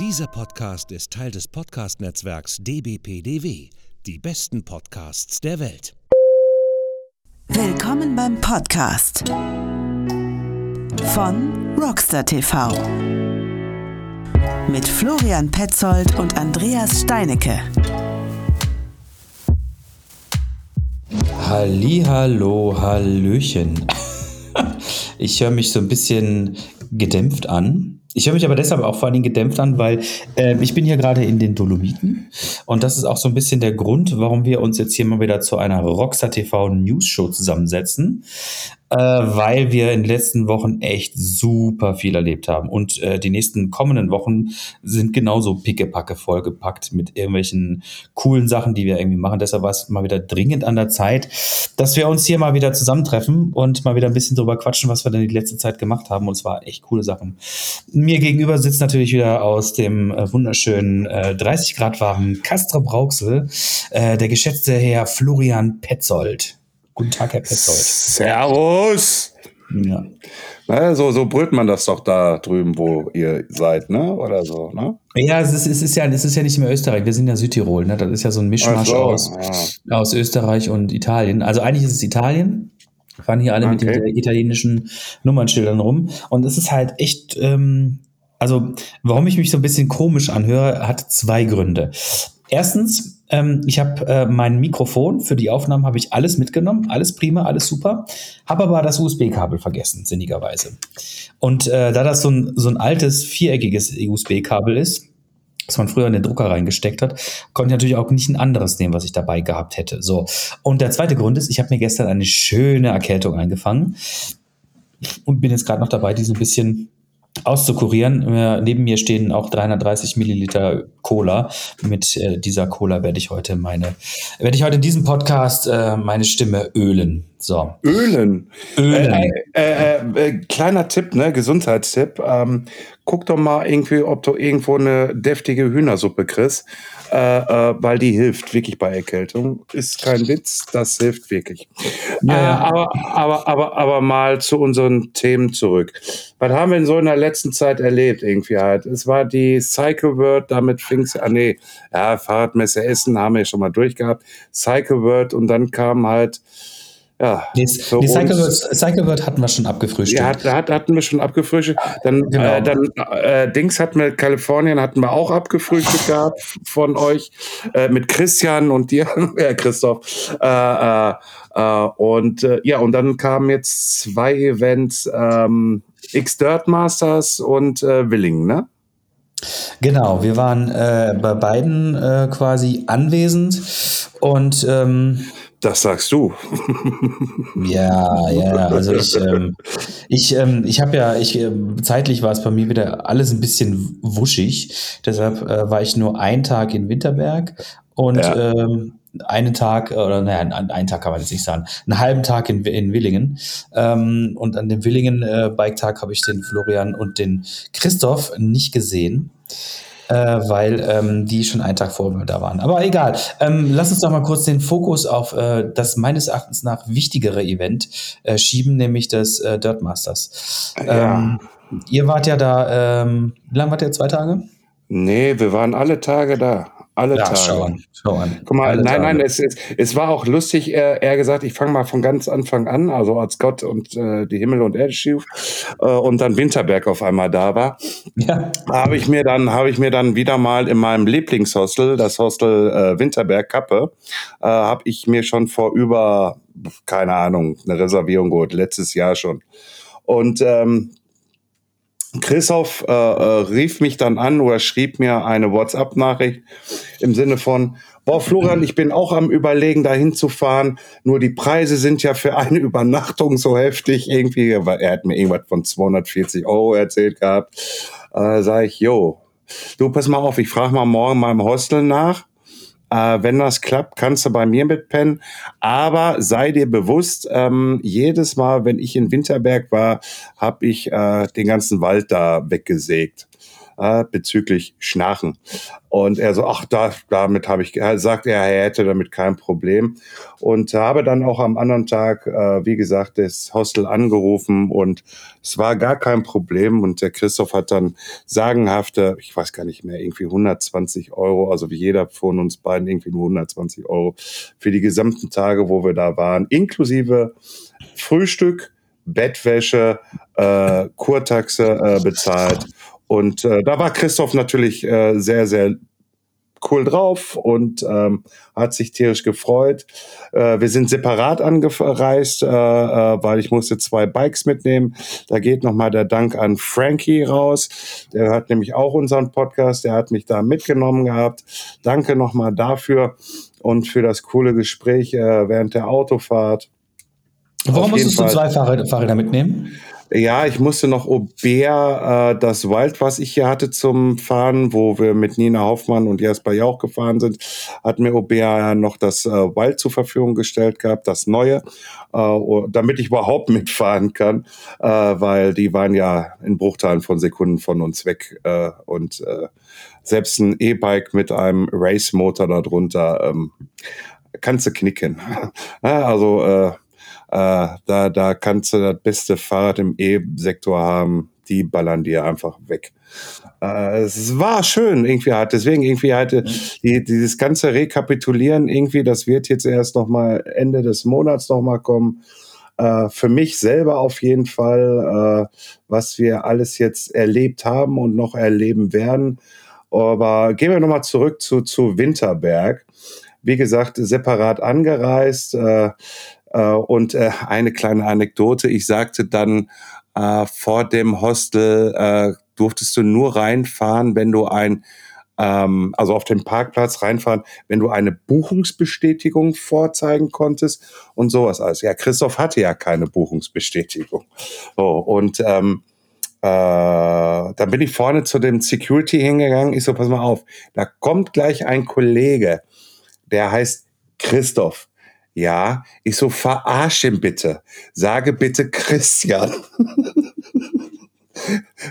Dieser Podcast ist Teil des Podcast-Netzwerks dbpdw. Die besten Podcasts der Welt. Willkommen beim Podcast von Rockstar TV mit Florian Petzold und Andreas Steinecke. Hallo, Hallöchen. Ich höre mich so ein bisschen gedämpft an. Ich höre mich aber deshalb auch vor allen Dingen gedämpft an, weil äh, ich bin hier gerade in den Dolomiten und das ist auch so ein bisschen der Grund, warum wir uns jetzt hier mal wieder zu einer Rockstar TV News Show zusammensetzen äh, weil wir in den letzten Wochen echt super viel erlebt haben. Und äh, die nächsten kommenden Wochen sind genauso pickepacke vollgepackt mit irgendwelchen coolen Sachen, die wir irgendwie machen. Deshalb war es mal wieder dringend an der Zeit, dass wir uns hier mal wieder zusammentreffen und mal wieder ein bisschen drüber quatschen, was wir denn die letzte Zeit gemacht haben. Und zwar echt coole Sachen. Mir gegenüber sitzt natürlich wieder aus dem äh, wunderschönen äh, 30 Grad warmen Castro Brauxel äh, der geschätzte Herr Florian Petzold. Guten Tag, Herr Petzold. Servus! Ja. Na, so, so brüllt man das doch da drüben, wo ihr seid, ne? Oder so, ne? Ja, es ist, es ist ja, es ist ja nicht mehr Österreich, wir sind ja Südtirol, ne? Das ist ja so ein Mischmasch so, aus, ja. aus Österreich und Italien. Also eigentlich ist es Italien. Wir fahren hier alle okay. mit den italienischen Nummernschildern rum. Und es ist halt echt, ähm, also warum ich mich so ein bisschen komisch anhöre, hat zwei Gründe. Erstens, ähm, ich habe äh, mein Mikrofon für die Aufnahmen habe ich alles mitgenommen, alles prima, alles super, habe aber das USB-Kabel vergessen, sinnigerweise. Und äh, da das so ein, so ein altes viereckiges USB-Kabel ist, was man früher in den Drucker reingesteckt hat, konnte ich natürlich auch nicht ein anderes nehmen, was ich dabei gehabt hätte. So. Und der zweite Grund ist, ich habe mir gestern eine schöne Erkältung eingefangen und bin jetzt gerade noch dabei, die so ein bisschen auszukurieren. Äh, neben mir stehen auch 330 Milliliter Cola. Mit äh, dieser Cola werde ich heute meine, werde ich heute in diesem Podcast äh, meine Stimme ölen. So. Ölen. Ölen. Äh, äh, äh, kleiner Tipp, ne, Gesundheitstipp. Ähm, guck doch mal irgendwie, ob du irgendwo eine deftige Hühnersuppe kriegst äh, äh, weil die hilft wirklich bei Erkältung. Ist kein Witz, das hilft wirklich. Ja. Äh, aber, aber, aber, aber mal zu unseren Themen zurück. Was haben wir in so einer letzten Zeit erlebt irgendwie halt? Es war die Cycle World, damit fing es an, nee, ja, Fahrradmesse Essen haben wir schon mal durchgehabt. Cycle World und dann kam halt ja, die, die Cycle, Word, Cycle Word hatten wir schon abgefrühstückt. Ja, hat, hatten wir schon abgefrühstückt. Dann, genau. äh, dann äh, Dings hatten wir, Kalifornien hatten wir auch abgefrühstückt gehabt von euch, äh, mit Christian und dir, äh, Christoph. Äh, äh, äh, und äh, ja, und dann kamen jetzt zwei Events, ähm, X-Dirt Masters und äh, Willing, ne? Genau, wir waren äh, bei beiden äh, quasi anwesend und ähm, das sagst du. ja, ja, also ich, ähm, ich, ähm, ich habe ja, ich äh, zeitlich war es bei mir wieder alles ein bisschen wuschig. Deshalb äh, war ich nur einen Tag in Winterberg und ja. ähm, einen Tag, oder naja, einen Tag kann man jetzt nicht sagen, einen halben Tag in, in Willingen. Ähm, und an dem Willingen-Bike-Tag äh, habe ich den Florian und den Christoph nicht gesehen äh, weil ähm, die schon einen Tag vor mir da waren. Aber egal. Ähm, lass uns doch mal kurz den Fokus auf äh, das meines Erachtens nach wichtigere Event äh, schieben, nämlich das äh, Dirt Masters. Ja. Ähm, ihr wart ja da, ähm, wie lange wart ihr? Zwei Tage? Nee, wir waren alle Tage da. Alle ja, Tage. Schau an, schau an. Guck mal, Alle nein, Tage. nein, es, es, es war auch lustig. Er, er gesagt, ich fange mal von ganz Anfang an, also als Gott und äh, die Himmel und Erde schuf äh, und dann Winterberg auf einmal da war, ja. habe ich mir dann habe ich mir dann wieder mal in meinem Lieblingshostel, das Hostel äh, Winterberg Kappe, äh, habe ich mir schon vor über keine Ahnung eine Reservierung geholt, letztes Jahr schon. Und ähm, Christoph äh, äh, rief mich dann an oder schrieb mir eine WhatsApp-Nachricht im Sinne von, boah, Florian, ich bin auch am überlegen, dahin zu fahren, nur die Preise sind ja für eine Übernachtung so heftig irgendwie, er hat mir irgendwas von 240 Euro erzählt gehabt. Äh, sag ich, jo, du pass mal auf, ich frage mal morgen im Hostel nach äh, wenn das klappt, kannst du bei mir mitpennen. Aber sei dir bewusst, ähm, jedes Mal, wenn ich in Winterberg war, habe ich äh, den ganzen Wald da weggesägt. Äh, bezüglich Schnarchen. Und er so, ach, da, damit habe ich, er sagt er, er hätte damit kein Problem. Und habe dann auch am anderen Tag, äh, wie gesagt, das Hostel angerufen und es war gar kein Problem. Und der Christoph hat dann sagenhafte, ich weiß gar nicht mehr, irgendwie 120 Euro, also wie jeder von uns beiden irgendwie nur 120 Euro für die gesamten Tage, wo wir da waren, inklusive Frühstück, Bettwäsche, äh, Kurtaxe äh, bezahlt. Und äh, da war Christoph natürlich äh, sehr, sehr cool drauf und ähm, hat sich tierisch gefreut. Äh, wir sind separat angereist, äh, äh, weil ich musste zwei Bikes mitnehmen. Da geht nochmal der Dank an Frankie raus. Der hört nämlich auch unseren Podcast. Der hat mich da mitgenommen gehabt. Danke nochmal dafür und für das coole Gespräch äh, während der Autofahrt. Warum musstest du zwei Fahrräder mitnehmen? Ja, ich musste noch Aubert, äh, das Wild, was ich hier hatte zum Fahren, wo wir mit Nina Hoffmann und Jasper Jauch gefahren sind, hat mir Aubert noch das äh, Wild zur Verfügung gestellt gehabt, das neue, äh, damit ich überhaupt mitfahren kann, äh, weil die waren ja in Bruchteilen von Sekunden von uns weg äh, und äh, selbst ein E-Bike mit einem Race-Motor darunter ähm, kannst du knicken. also äh, äh, da, da kannst du das beste Fahrrad im E-Sektor haben. Die ballern dir einfach weg. Äh, es war schön irgendwie halt. Deswegen irgendwie halt äh, die, dieses ganze Rekapitulieren irgendwie, das wird jetzt erst noch mal Ende des Monats noch mal kommen. Uh, für mich selber auf jeden Fall, uh, was wir alles jetzt erlebt haben und noch erleben werden. Aber gehen wir nochmal zurück zu, zu Winterberg. Wie gesagt, separat angereist. Äh, und äh, eine kleine Anekdote, ich sagte dann äh, vor dem Hostel, äh, durftest du nur reinfahren, wenn du ein ähm, also auf dem Parkplatz reinfahren, wenn du eine Buchungsbestätigung vorzeigen konntest und sowas alles. Ja, Christoph hatte ja keine Buchungsbestätigung. So, und ähm, äh, dann bin ich vorne zu dem Security hingegangen. Ich so, pass mal auf, da kommt gleich ein Kollege, der heißt Christoph. Ja, ich so, verarsch ihn bitte. Sage bitte Christian.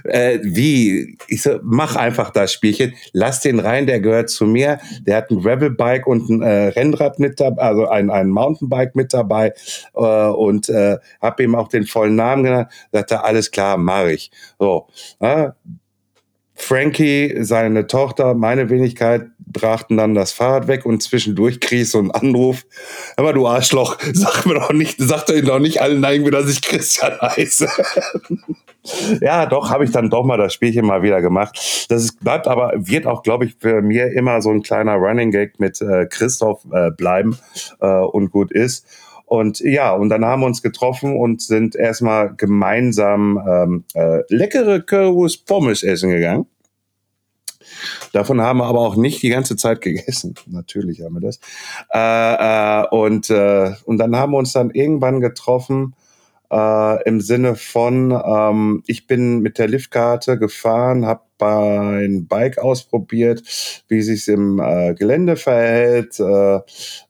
äh, wie? Ich so, mach einfach das Spielchen. Lass den rein, der gehört zu mir. Der hat ein Gravelbike und ein äh, Rennrad mit dabei, also ein, ein Mountainbike mit dabei äh, und äh, habe ihm auch den vollen Namen genannt. Sagte, alles klar, mach ich. So, äh, Frankie, seine Tochter, meine Wenigkeit brachten dann das Fahrrad weg und zwischendurch krieg ich so einen Anruf. Aber du Arschloch, sag mir doch nicht, sag doch doch nicht allen nein, dass ich Christian heiße. ja, doch, habe ich dann doch mal das Spielchen mal wieder gemacht. Das bleibt aber, wird auch, glaube ich, für mir immer so ein kleiner Running Gag mit äh, Christoph äh, bleiben äh, und gut ist. Und ja, und dann haben wir uns getroffen und sind erstmal gemeinsam ähm, äh, leckere Currywurst Pommes essen gegangen. Davon haben wir aber auch nicht die ganze Zeit gegessen. Natürlich haben wir das. Äh, äh, und, äh, und dann haben wir uns dann irgendwann getroffen äh, im Sinne von, ähm, ich bin mit der Liftkarte gefahren, habe ein Bike ausprobiert, wie sich im äh, Gelände verhält, äh,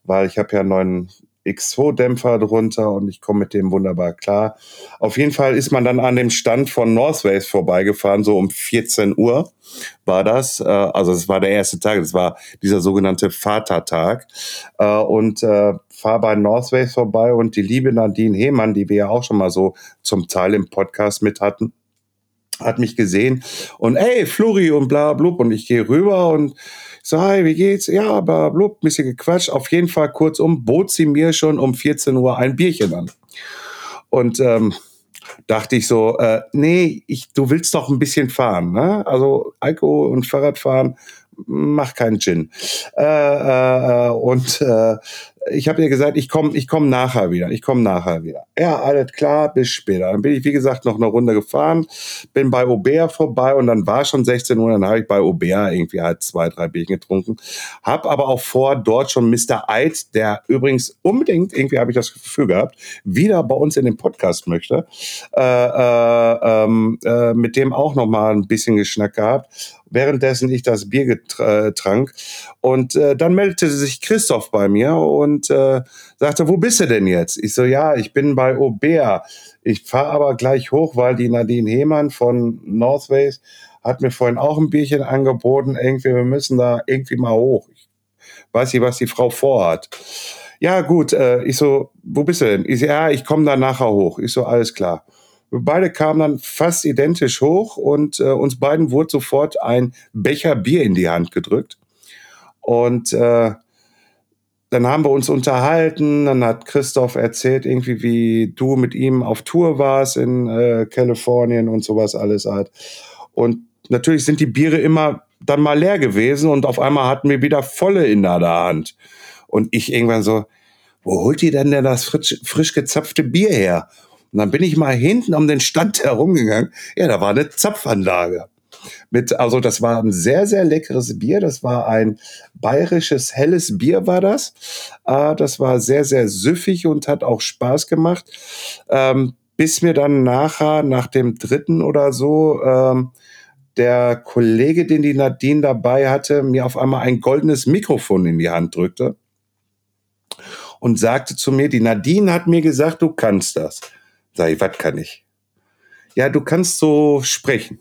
weil ich habe ja einen neuen X2-Dämpfer drunter und ich komme mit dem wunderbar klar. Auf jeden Fall ist man dann an dem Stand von Northways vorbeigefahren, so um 14 Uhr war das. Äh, also es war der erste Tag, das war dieser sogenannte Vatertag. Äh, und äh, fahr bei Northways vorbei und die liebe Nadine Hehmann, die wir ja auch schon mal so zum Teil im Podcast mit hatten, hat mich gesehen und ey, Flori und bla blub und ich gehe rüber und so, hi, wie geht's? Ja, aber blub, bisschen gequatscht. Auf jeden Fall kurzum bot sie mir schon um 14 Uhr ein Bierchen an. Und ähm, dachte ich so, äh, nee, ich, du willst doch ein bisschen fahren. Ne? Also Alkohol und Fahrradfahren macht keinen Gin. Äh, äh, und äh, ich habe ihr gesagt, ich komme ich komm nachher wieder. Ich komme nachher wieder. Ja, alles klar, bis später. Dann bin ich, wie gesagt, noch eine Runde gefahren, bin bei Aubert vorbei und dann war schon 16 Uhr, dann habe ich bei Aubert irgendwie halt zwei, drei Bierchen getrunken. Hab aber auch vor, dort schon Mr. Eid, der übrigens unbedingt, irgendwie habe ich das Gefühl gehabt, wieder bei uns in den Podcast möchte, äh, äh, ähm, äh, mit dem auch noch mal ein bisschen Geschnack gehabt währenddessen ich das Bier äh, trank. Und äh, dann meldete sich Christoph bei mir und äh, sagte, wo bist du denn jetzt? Ich so, ja, ich bin bei Aubert. Ich fahre aber gleich hoch, weil die Nadine Hehmann von Northways hat mir vorhin auch ein Bierchen angeboten. Irgendwie, wir müssen da irgendwie mal hoch. Ich weiß nicht, was die Frau vorhat. Ja, gut, äh, ich so, wo bist du denn? Ich so, ja, ich komme da nachher hoch. Ich so, alles klar. Beide kamen dann fast identisch hoch und äh, uns beiden wurde sofort ein Becher Bier in die Hand gedrückt. Und äh, dann haben wir uns unterhalten, dann hat Christoph erzählt, irgendwie, wie du mit ihm auf Tour warst in äh, Kalifornien und sowas alles halt. Und natürlich sind die Biere immer dann mal leer gewesen und auf einmal hatten wir wieder volle in der Hand. Und ich irgendwann so, wo holt ihr denn denn das frisch, frisch gezapfte Bier her? Und dann bin ich mal hinten um den Stand herumgegangen. Ja, da war eine Zapfanlage mit, also das war ein sehr, sehr leckeres Bier. Das war ein bayerisches helles Bier, war das. Äh, das war sehr, sehr süffig und hat auch Spaß gemacht. Ähm, bis mir dann nachher, nach dem dritten oder so, ähm, der Kollege, den die Nadine dabei hatte, mir auf einmal ein goldenes Mikrofon in die Hand drückte und sagte zu mir, die Nadine hat mir gesagt, du kannst das. Sag ich, was kann ich? Ja, du kannst so sprechen.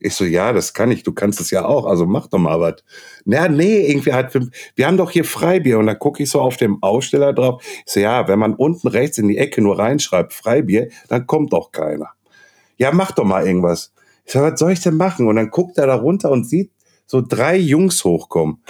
Ich so, ja, das kann ich, du kannst es ja auch, also mach doch mal was. Na, nee, irgendwie hat, wir haben doch hier Freibier und dann gucke ich so auf dem Aussteller drauf. Ich so, ja, wenn man unten rechts in die Ecke nur reinschreibt, Freibier, dann kommt doch keiner. Ja, mach doch mal irgendwas. Ich so, was soll ich denn machen? Und dann guckt er da runter und sieht so drei Jungs hochkommen.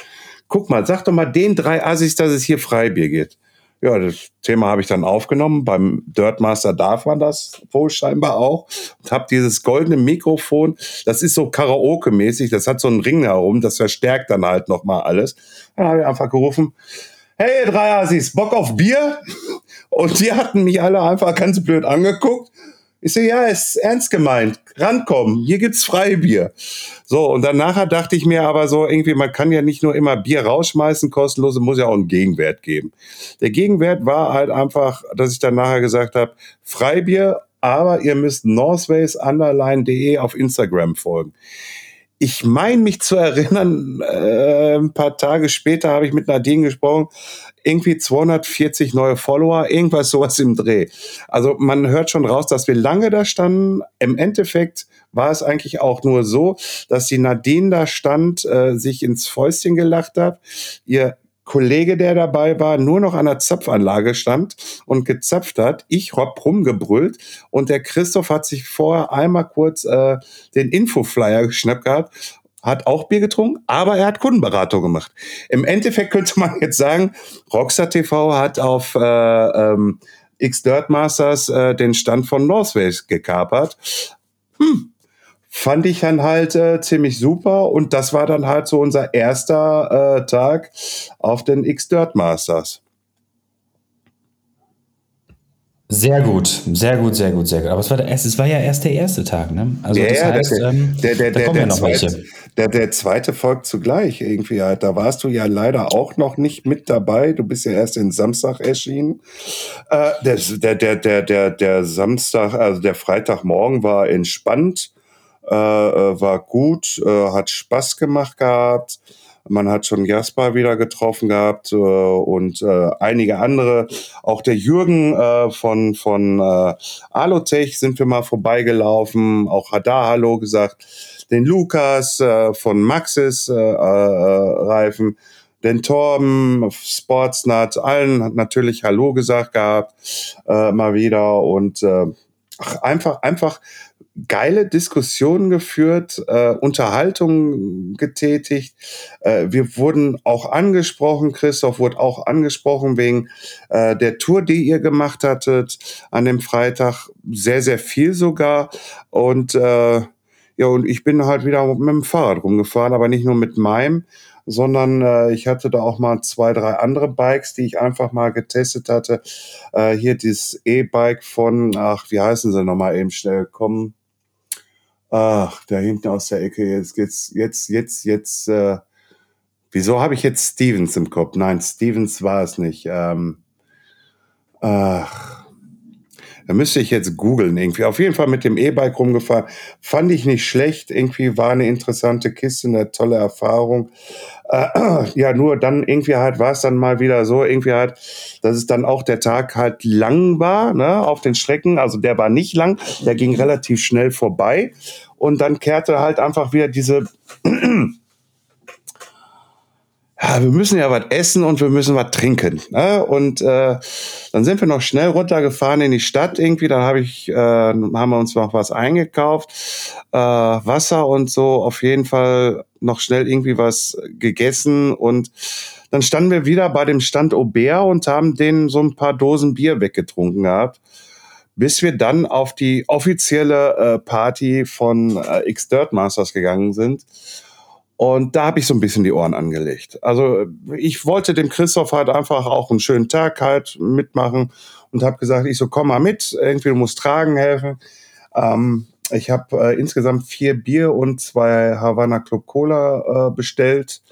Guck mal, sag doch mal den drei Assis, dass es hier Freibier geht ja, das Thema habe ich dann aufgenommen. Beim Dirtmaster darf man das wohl scheinbar auch. Und habe dieses goldene Mikrofon, das ist so Karaoke-mäßig, das hat so einen Ring herum, das verstärkt dann halt nochmal alles. Dann habe ich einfach gerufen, hey, drei Assis, Bock auf Bier? Und die hatten mich alle einfach ganz blöd angeguckt. Ich so, ja, ist ernst gemeint. Rankommen, hier gibt's Freibier. So, und dann nachher dachte ich mir aber so, irgendwie, man kann ja nicht nur immer Bier rausschmeißen, kostenlos, muss ja auch einen Gegenwert geben. Der Gegenwert war halt einfach, dass ich dann nachher gesagt habe, Freibier, aber ihr müsst northways_de auf Instagram folgen ich meine mich zu erinnern, äh, ein paar Tage später habe ich mit Nadine gesprochen, irgendwie 240 neue Follower, irgendwas sowas im Dreh. Also man hört schon raus, dass wir lange da standen. Im Endeffekt war es eigentlich auch nur so, dass die Nadine da stand, äh, sich ins Fäustchen gelacht hat, ihr Kollege, der dabei war, nur noch an der Zapfanlage stand und gezapft hat. Ich hab rumgebrüllt und der Christoph hat sich vorher einmal kurz äh, den Infoflyer geschnappt gehabt hat auch Bier getrunken, aber er hat Kundenberatung gemacht. Im Endeffekt könnte man jetzt sagen, Rockstar TV hat auf äh, ähm, X Dirt Masters äh, den Stand von Northways gekapert. Hm, fand ich dann halt äh, ziemlich super und das war dann halt so unser erster äh, Tag auf den X-Dirt Masters. Sehr gut, sehr gut, sehr gut, sehr gut. Aber es war, der erste, es war ja erst der erste Tag, ne? Also ja, das heißt, der, ähm, der, der, da kommen ja noch zweite, welche. Der, der zweite folgt zugleich irgendwie halt. Da warst du ja leider auch noch nicht mit dabei. Du bist ja erst den Samstag erschienen. Äh, der, der, der, der, der, der Samstag, also der Freitagmorgen war entspannt äh, äh, war gut, äh, hat Spaß gemacht gehabt. Man hat schon Jasper wieder getroffen gehabt äh, und äh, einige andere. Auch der Jürgen äh, von, von äh, Alotech sind wir mal vorbeigelaufen. Auch hat da Hallo gesagt. Den Lukas äh, von Maxis äh, äh, Reifen. Den Torben, Sportsnut, allen hat natürlich Hallo gesagt gehabt, äh, mal wieder. Und äh, ach, einfach, einfach geile Diskussionen geführt, äh, Unterhaltung getätigt. Äh, wir wurden auch angesprochen, Christoph wurde auch angesprochen wegen äh, der Tour, die ihr gemacht hattet an dem Freitag. Sehr, sehr viel sogar. Und äh, ja, und ich bin halt wieder mit dem Fahrrad rumgefahren, aber nicht nur mit meinem, sondern äh, ich hatte da auch mal zwei, drei andere Bikes, die ich einfach mal getestet hatte. Äh, hier dieses E-Bike von, ach, wie heißen sie nochmal eben schnell, kommen. Ach, da hinten aus der Ecke, jetzt, jetzt, jetzt, jetzt, jetzt, äh, wieso habe ich jetzt Stevens im Kopf? Nein, Stevens war es nicht. Ähm, ach, Da müsste ich jetzt googeln irgendwie. Auf jeden Fall mit dem E-Bike rumgefahren. Fand ich nicht schlecht. Irgendwie war eine interessante Kiste, eine tolle Erfahrung. Äh, ja, nur dann irgendwie halt war es dann mal wieder so, irgendwie halt, dass es dann auch der Tag halt lang war, ne, auf den Strecken. Also der war nicht lang, der ging relativ schnell vorbei. Und dann kehrte halt einfach wieder diese wir müssen ja was essen und wir müssen was trinken. Ne? Und äh, dann sind wir noch schnell runtergefahren in die Stadt irgendwie. Dann habe ich, äh, haben wir uns noch was eingekauft, äh, Wasser und so. Auf jeden Fall noch schnell irgendwie was gegessen und dann standen wir wieder bei dem Stand Aubert und haben denen so ein paar Dosen Bier weggetrunken gehabt, bis wir dann auf die offizielle äh, Party von äh, X Dirt Masters gegangen sind. Und da habe ich so ein bisschen die Ohren angelegt. Also ich wollte dem Christoph halt einfach auch einen schönen Tag halt mitmachen und habe gesagt, ich so, komm mal mit, irgendwie du musst tragen helfen. Ähm, ich habe äh, insgesamt vier Bier und zwei Havana Club Cola äh, bestellt.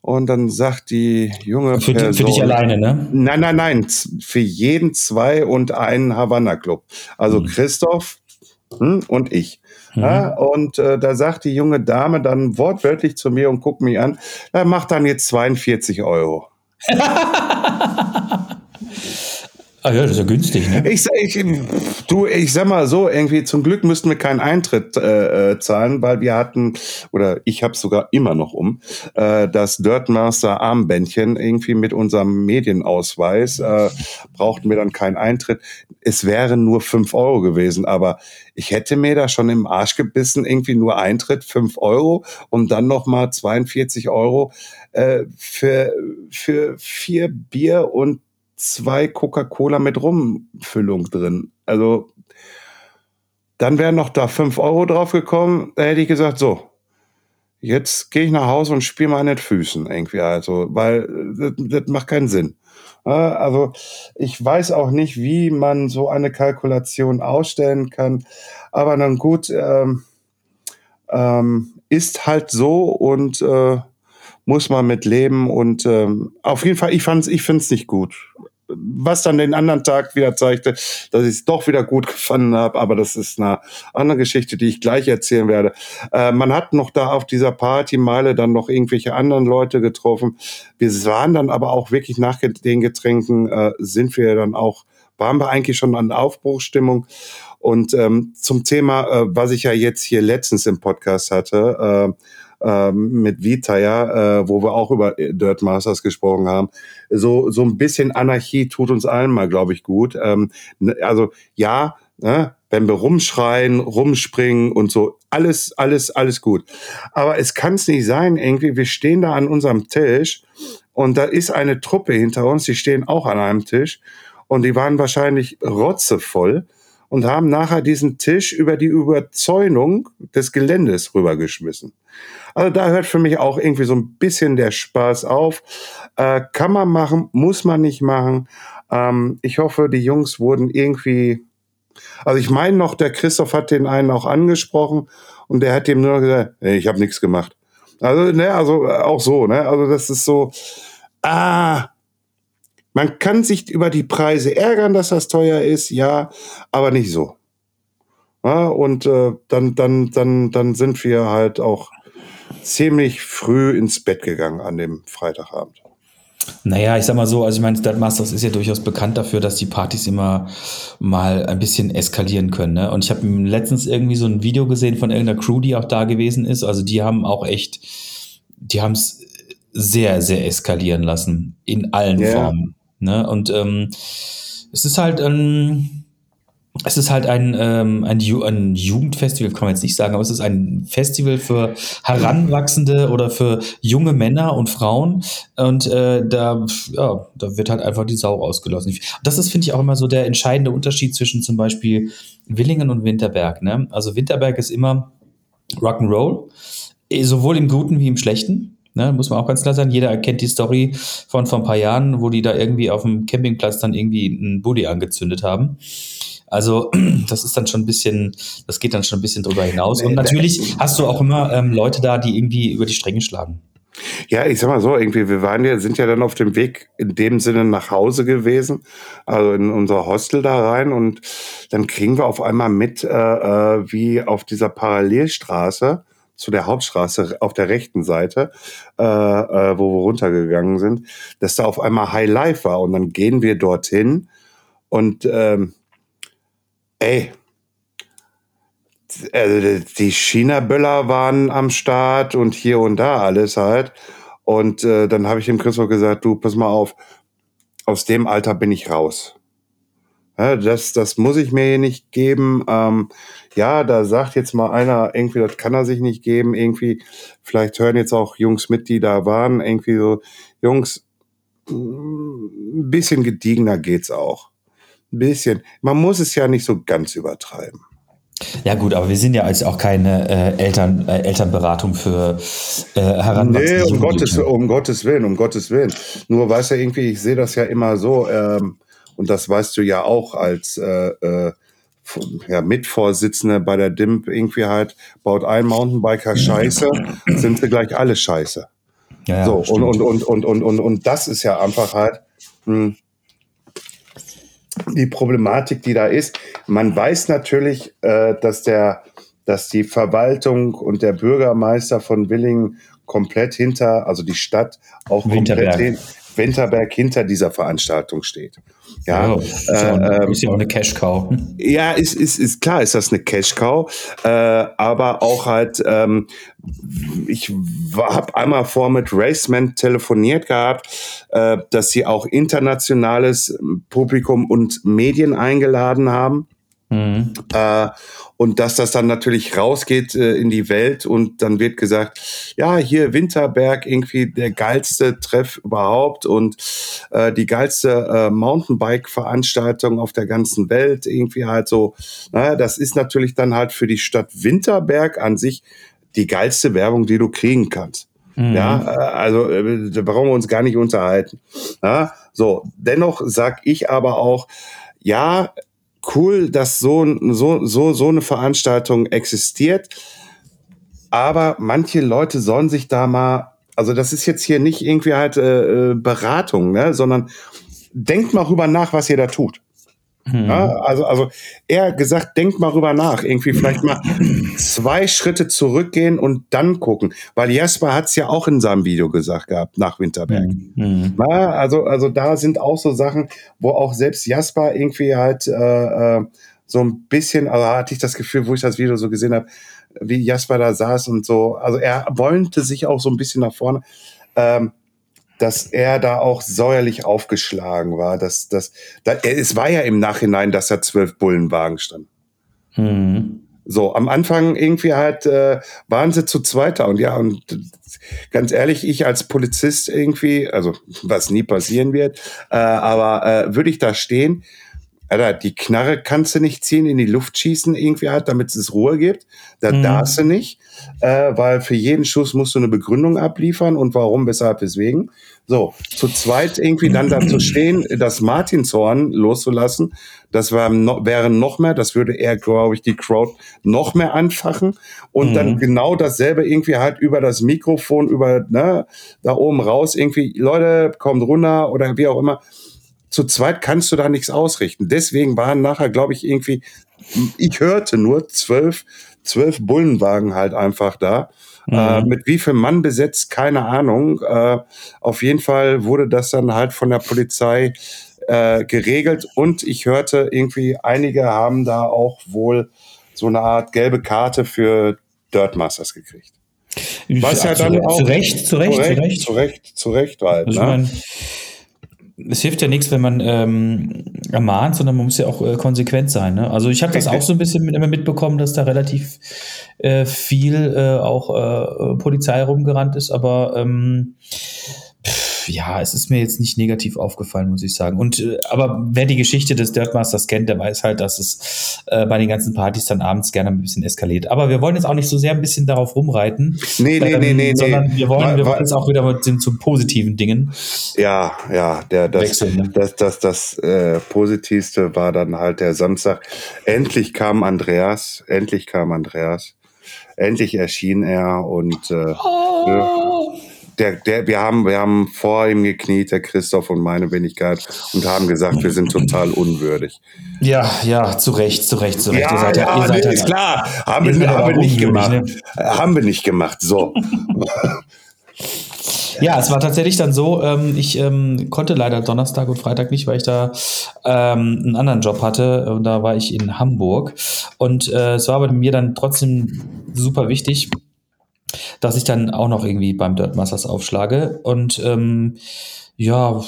Und dann sagt die junge für, Person, für dich alleine, ne? Nein, nein, nein, für jeden zwei und einen Havana Club. Also mhm. Christoph hm, und ich. Mhm. Ja, und äh, da sagt die junge Dame dann wortwörtlich zu mir und guckt mich an, er macht dann jetzt 42 Euro. Ah ja, das ist ja günstig, ne? Ich, ich, du, ich sag mal so, irgendwie zum Glück müssten wir keinen Eintritt äh, äh zahlen, weil wir hatten, oder ich habe sogar immer noch um, äh, das Dirtmaster Armbändchen irgendwie mit unserem Medienausweis, äh, brauchten wir dann keinen Eintritt. Es wären nur fünf Euro gewesen, aber ich hätte mir da schon im Arsch gebissen, irgendwie nur Eintritt, fünf Euro und dann nochmal 42 Euro äh, für, für vier Bier und zwei Coca-Cola mit Rumfüllung drin. Also dann wären noch da fünf Euro drauf gekommen. Da hätte ich gesagt, so, jetzt gehe ich nach Hause und spiele mal an den Füßen irgendwie. Also, weil das, das macht keinen Sinn. Also ich weiß auch nicht, wie man so eine Kalkulation ausstellen kann. Aber dann gut, ähm, ähm, ist halt so und äh, muss man mit leben. Und ähm, auf jeden Fall, ich fand's, ich finde es nicht gut was dann den anderen Tag wieder zeigte, dass ich es doch wieder gut gefunden habe. Aber das ist eine andere Geschichte, die ich gleich erzählen werde. Äh, man hat noch da auf dieser Partymeile dann noch irgendwelche anderen Leute getroffen. Wir waren dann aber auch wirklich nach den Getränken, äh, sind wir dann auch, waren wir eigentlich schon an Aufbruchstimmung. Und ähm, zum Thema, äh, was ich ja jetzt hier letztens im Podcast hatte, äh, ähm, mit Vita, ja, äh, wo wir auch über Dirt Masters gesprochen haben. So, so ein bisschen Anarchie tut uns allen mal, glaube ich, gut. Ähm, ne, also ja, ne, wenn wir rumschreien, rumspringen und so, alles, alles, alles gut. Aber es kann es nicht sein, irgendwie, wir stehen da an unserem Tisch und da ist eine Truppe hinter uns, die stehen auch an einem Tisch und die waren wahrscheinlich rotzevoll und haben nachher diesen Tisch über die Überzäunung des Geländes rübergeschmissen. Also da hört für mich auch irgendwie so ein bisschen der Spaß auf. Äh, kann man machen, muss man nicht machen. Ähm, ich hoffe, die Jungs wurden irgendwie. Also ich meine noch, der Christoph hat den einen auch angesprochen und der hat ihm nur gesagt, hey, ich habe nichts gemacht. Also, ne, also äh, auch so, ne? Also das ist so, ah, man kann sich über die Preise ärgern, dass das teuer ist, ja, aber nicht so. Ja, und äh, dann, dann, dann, dann sind wir halt auch ziemlich früh ins Bett gegangen an dem Freitagabend. Naja, ich sag mal so, also ich meine, Stadtmasters ist ja durchaus bekannt dafür, dass die Partys immer mal ein bisschen eskalieren können. Ne? Und ich habe letztens irgendwie so ein Video gesehen von irgendeiner Crew, die auch da gewesen ist. Also die haben auch echt, die haben es sehr, sehr eskalieren lassen. In allen yeah. Formen. Ne? Und ähm, es ist halt, ähm, es ist halt ein, ähm, ein, Ju ein Jugendfestival, kann man jetzt nicht sagen, aber es ist ein Festival für Heranwachsende oder für junge Männer und Frauen. Und äh, da, ja, da wird halt einfach die Sau ausgelassen. Das ist, finde ich, auch immer so der entscheidende Unterschied zwischen zum Beispiel Willingen und Winterberg. Ne? Also Winterberg ist immer Rock'n'Roll, eh, sowohl im Guten wie im Schlechten. Ne, muss man auch ganz klar sagen. Jeder erkennt die Story von vor ein paar Jahren, wo die da irgendwie auf dem Campingplatz dann irgendwie einen Bulli angezündet haben. Also das ist dann schon ein bisschen, das geht dann schon ein bisschen drüber hinaus. Und natürlich hast du auch immer ähm, Leute da, die irgendwie über die Stränge schlagen. Ja, ich sag mal so, irgendwie, wir waren ja, sind ja dann auf dem Weg in dem Sinne nach Hause gewesen, also in unser Hostel da rein und dann kriegen wir auf einmal mit, äh, äh wie auf dieser Parallelstraße zu der Hauptstraße auf der rechten Seite, äh, äh, wo wir runtergegangen sind, dass da auf einmal High Life war und dann gehen wir dorthin und ähm, ey, also die China-Böller waren am Start und hier und da alles halt. Und äh, dann habe ich dem Christoph gesagt, du, pass mal auf, aus dem Alter bin ich raus. Ja, das, das muss ich mir hier nicht geben. Ähm, ja, da sagt jetzt mal einer, irgendwie, das kann er sich nicht geben. Irgendwie, vielleicht hören jetzt auch Jungs mit, die da waren. Irgendwie so, Jungs, ein bisschen gediegener geht's auch. Ein bisschen. Man muss es ja nicht so ganz übertreiben. Ja gut, aber wir sind ja als auch keine äh, Eltern, äh, Elternberatung für äh, Heranwachsende. Nee, um Gottes, um Gottes Willen, um Gottes Willen. Nur weißt du irgendwie, ich sehe das ja immer so, ähm, und das weißt du ja auch als äh, äh, ja, Mitvorsitzende bei der DIMP irgendwie halt, baut ein Mountainbiker Scheiße, sind sie gleich alle Scheiße. Ja, so, und, und, und, und, und, und, und das ist ja einfach halt, mh, hm, die Problematik, die da ist. Man weiß natürlich, äh, dass der, dass die Verwaltung und der Bürgermeister von Willingen komplett hinter, also die Stadt auch komplett hin, Winterberg hinter dieser Veranstaltung steht. Ja, oh, ist, ja auch, äh, ist ja auch eine Cash Cow. Ja, ist, ist, ist klar, ist das eine Cash Cow, äh, aber auch halt, ähm, ich habe einmal vor mit Raceman telefoniert gehabt, äh, dass sie auch internationales Publikum und Medien eingeladen haben. Mhm. Äh, und dass das dann natürlich rausgeht äh, in die Welt und dann wird gesagt, ja, hier Winterberg irgendwie der geilste Treff überhaupt und äh, die geilste äh, Mountainbike-Veranstaltung auf der ganzen Welt irgendwie halt so. Na, das ist natürlich dann halt für die Stadt Winterberg an sich die geilste Werbung, die du kriegen kannst. Mhm. Ja, äh, also äh, da brauchen wir uns gar nicht unterhalten. Ja, so, dennoch sag ich aber auch, ja, cool, dass so, so, so, so eine Veranstaltung existiert. Aber manche Leute sollen sich da mal, also das ist jetzt hier nicht irgendwie halt äh, äh Beratung, ne, sondern denkt mal rüber nach, was ihr da tut. Ja, also, also eher gesagt, denkt mal rüber nach. Irgendwie vielleicht mal zwei Schritte zurückgehen und dann gucken. Weil Jasper hat es ja auch in seinem Video gesagt gehabt, nach Winterberg. Hm. hm. Ja, also, also da sind auch so Sachen, wo auch selbst Jasper irgendwie halt äh, äh, so ein bisschen, also hatte ich das Gefühl, wo ich das Video so gesehen habe, wie Jasper da saß und so. Also er wollte sich auch so ein bisschen nach vorne. Ähm, dass er da auch säuerlich aufgeschlagen war. Dass, dass, da, es war ja im Nachhinein, dass da zwölf Bullenwagen standen. Mhm. So, am Anfang irgendwie halt äh, waren sie zu zweiter und ja, und ganz ehrlich, ich als Polizist irgendwie, also was nie passieren wird, äh, aber äh, würde ich da stehen, Alter, die Knarre kannst du nicht ziehen, in die Luft schießen irgendwie halt, damit es Ruhe gibt. Da mhm. darfst du nicht, äh, weil für jeden Schuss musst du eine Begründung abliefern und warum, weshalb, weswegen. So, zu zweit irgendwie dann da zu stehen, das Martinshorn loszulassen, das war no, wäre noch mehr, das würde eher, glaube ich, die Crowd noch mehr anfachen und mhm. dann genau dasselbe irgendwie halt über das Mikrofon, über, ne, da oben raus irgendwie, Leute, kommt runter oder wie auch immer zu zweit kannst du da nichts ausrichten. Deswegen waren nachher, glaube ich, irgendwie, ich hörte nur zwölf, zwölf Bullenwagen halt einfach da. Mhm. Äh, mit wie viel Mann besetzt, keine Ahnung. Äh, auf jeden Fall wurde das dann halt von der Polizei äh, geregelt und ich hörte irgendwie, einige haben da auch wohl so eine Art gelbe Karte für Dirtmasters gekriegt. Was ja, ja dann zu, auch. Zu Recht, zu Recht, zu Recht. Zu Recht, zu Recht halt. Also ne? Es hilft ja nichts, wenn man ähm, ermahnt, sondern man muss ja auch äh, konsequent sein. Ne? Also ich habe das auch so ein bisschen mit, immer mitbekommen, dass da relativ äh, viel äh, auch äh, Polizei rumgerannt ist, aber ähm, ja, es ist mir jetzt nicht negativ aufgefallen, muss ich sagen. Und äh, aber wer die Geschichte des Dirtmasters kennt, der weiß halt, dass es äh, bei den ganzen Partys dann abends gerne ein bisschen eskaliert. Aber wir wollen jetzt auch nicht so sehr ein bisschen darauf rumreiten. Nee, nee, ähm, nee, nee, sondern wir wollen, wir wollen jetzt auch wieder mit den, zu positiven Dingen. Ja, ja, der, das, wechseln, ne? das, das, das, das äh, Positivste war dann halt der Samstag. Endlich kam Andreas, endlich kam Andreas. Endlich erschien er und äh, oh. Der, der, wir haben, wir haben vor ihm gekniet, der Christoph und meine Wenigkeit, und haben gesagt, wir sind total unwürdig. Ja, ja, zu Recht, zu Recht, zu Recht. Ja, ihr seid ja, ihr seid nee, ist klar. Haben wir, haben wir nicht gemacht. Ne? Haben wir nicht gemacht. So. Ja, es war tatsächlich dann so, ähm, ich ähm, konnte leider Donnerstag und Freitag nicht, weil ich da ähm, einen anderen Job hatte und da war ich in Hamburg. Und äh, es war aber mir dann trotzdem super wichtig, dass ich dann auch noch irgendwie beim Dirt Masters aufschlage. Und ähm, ja,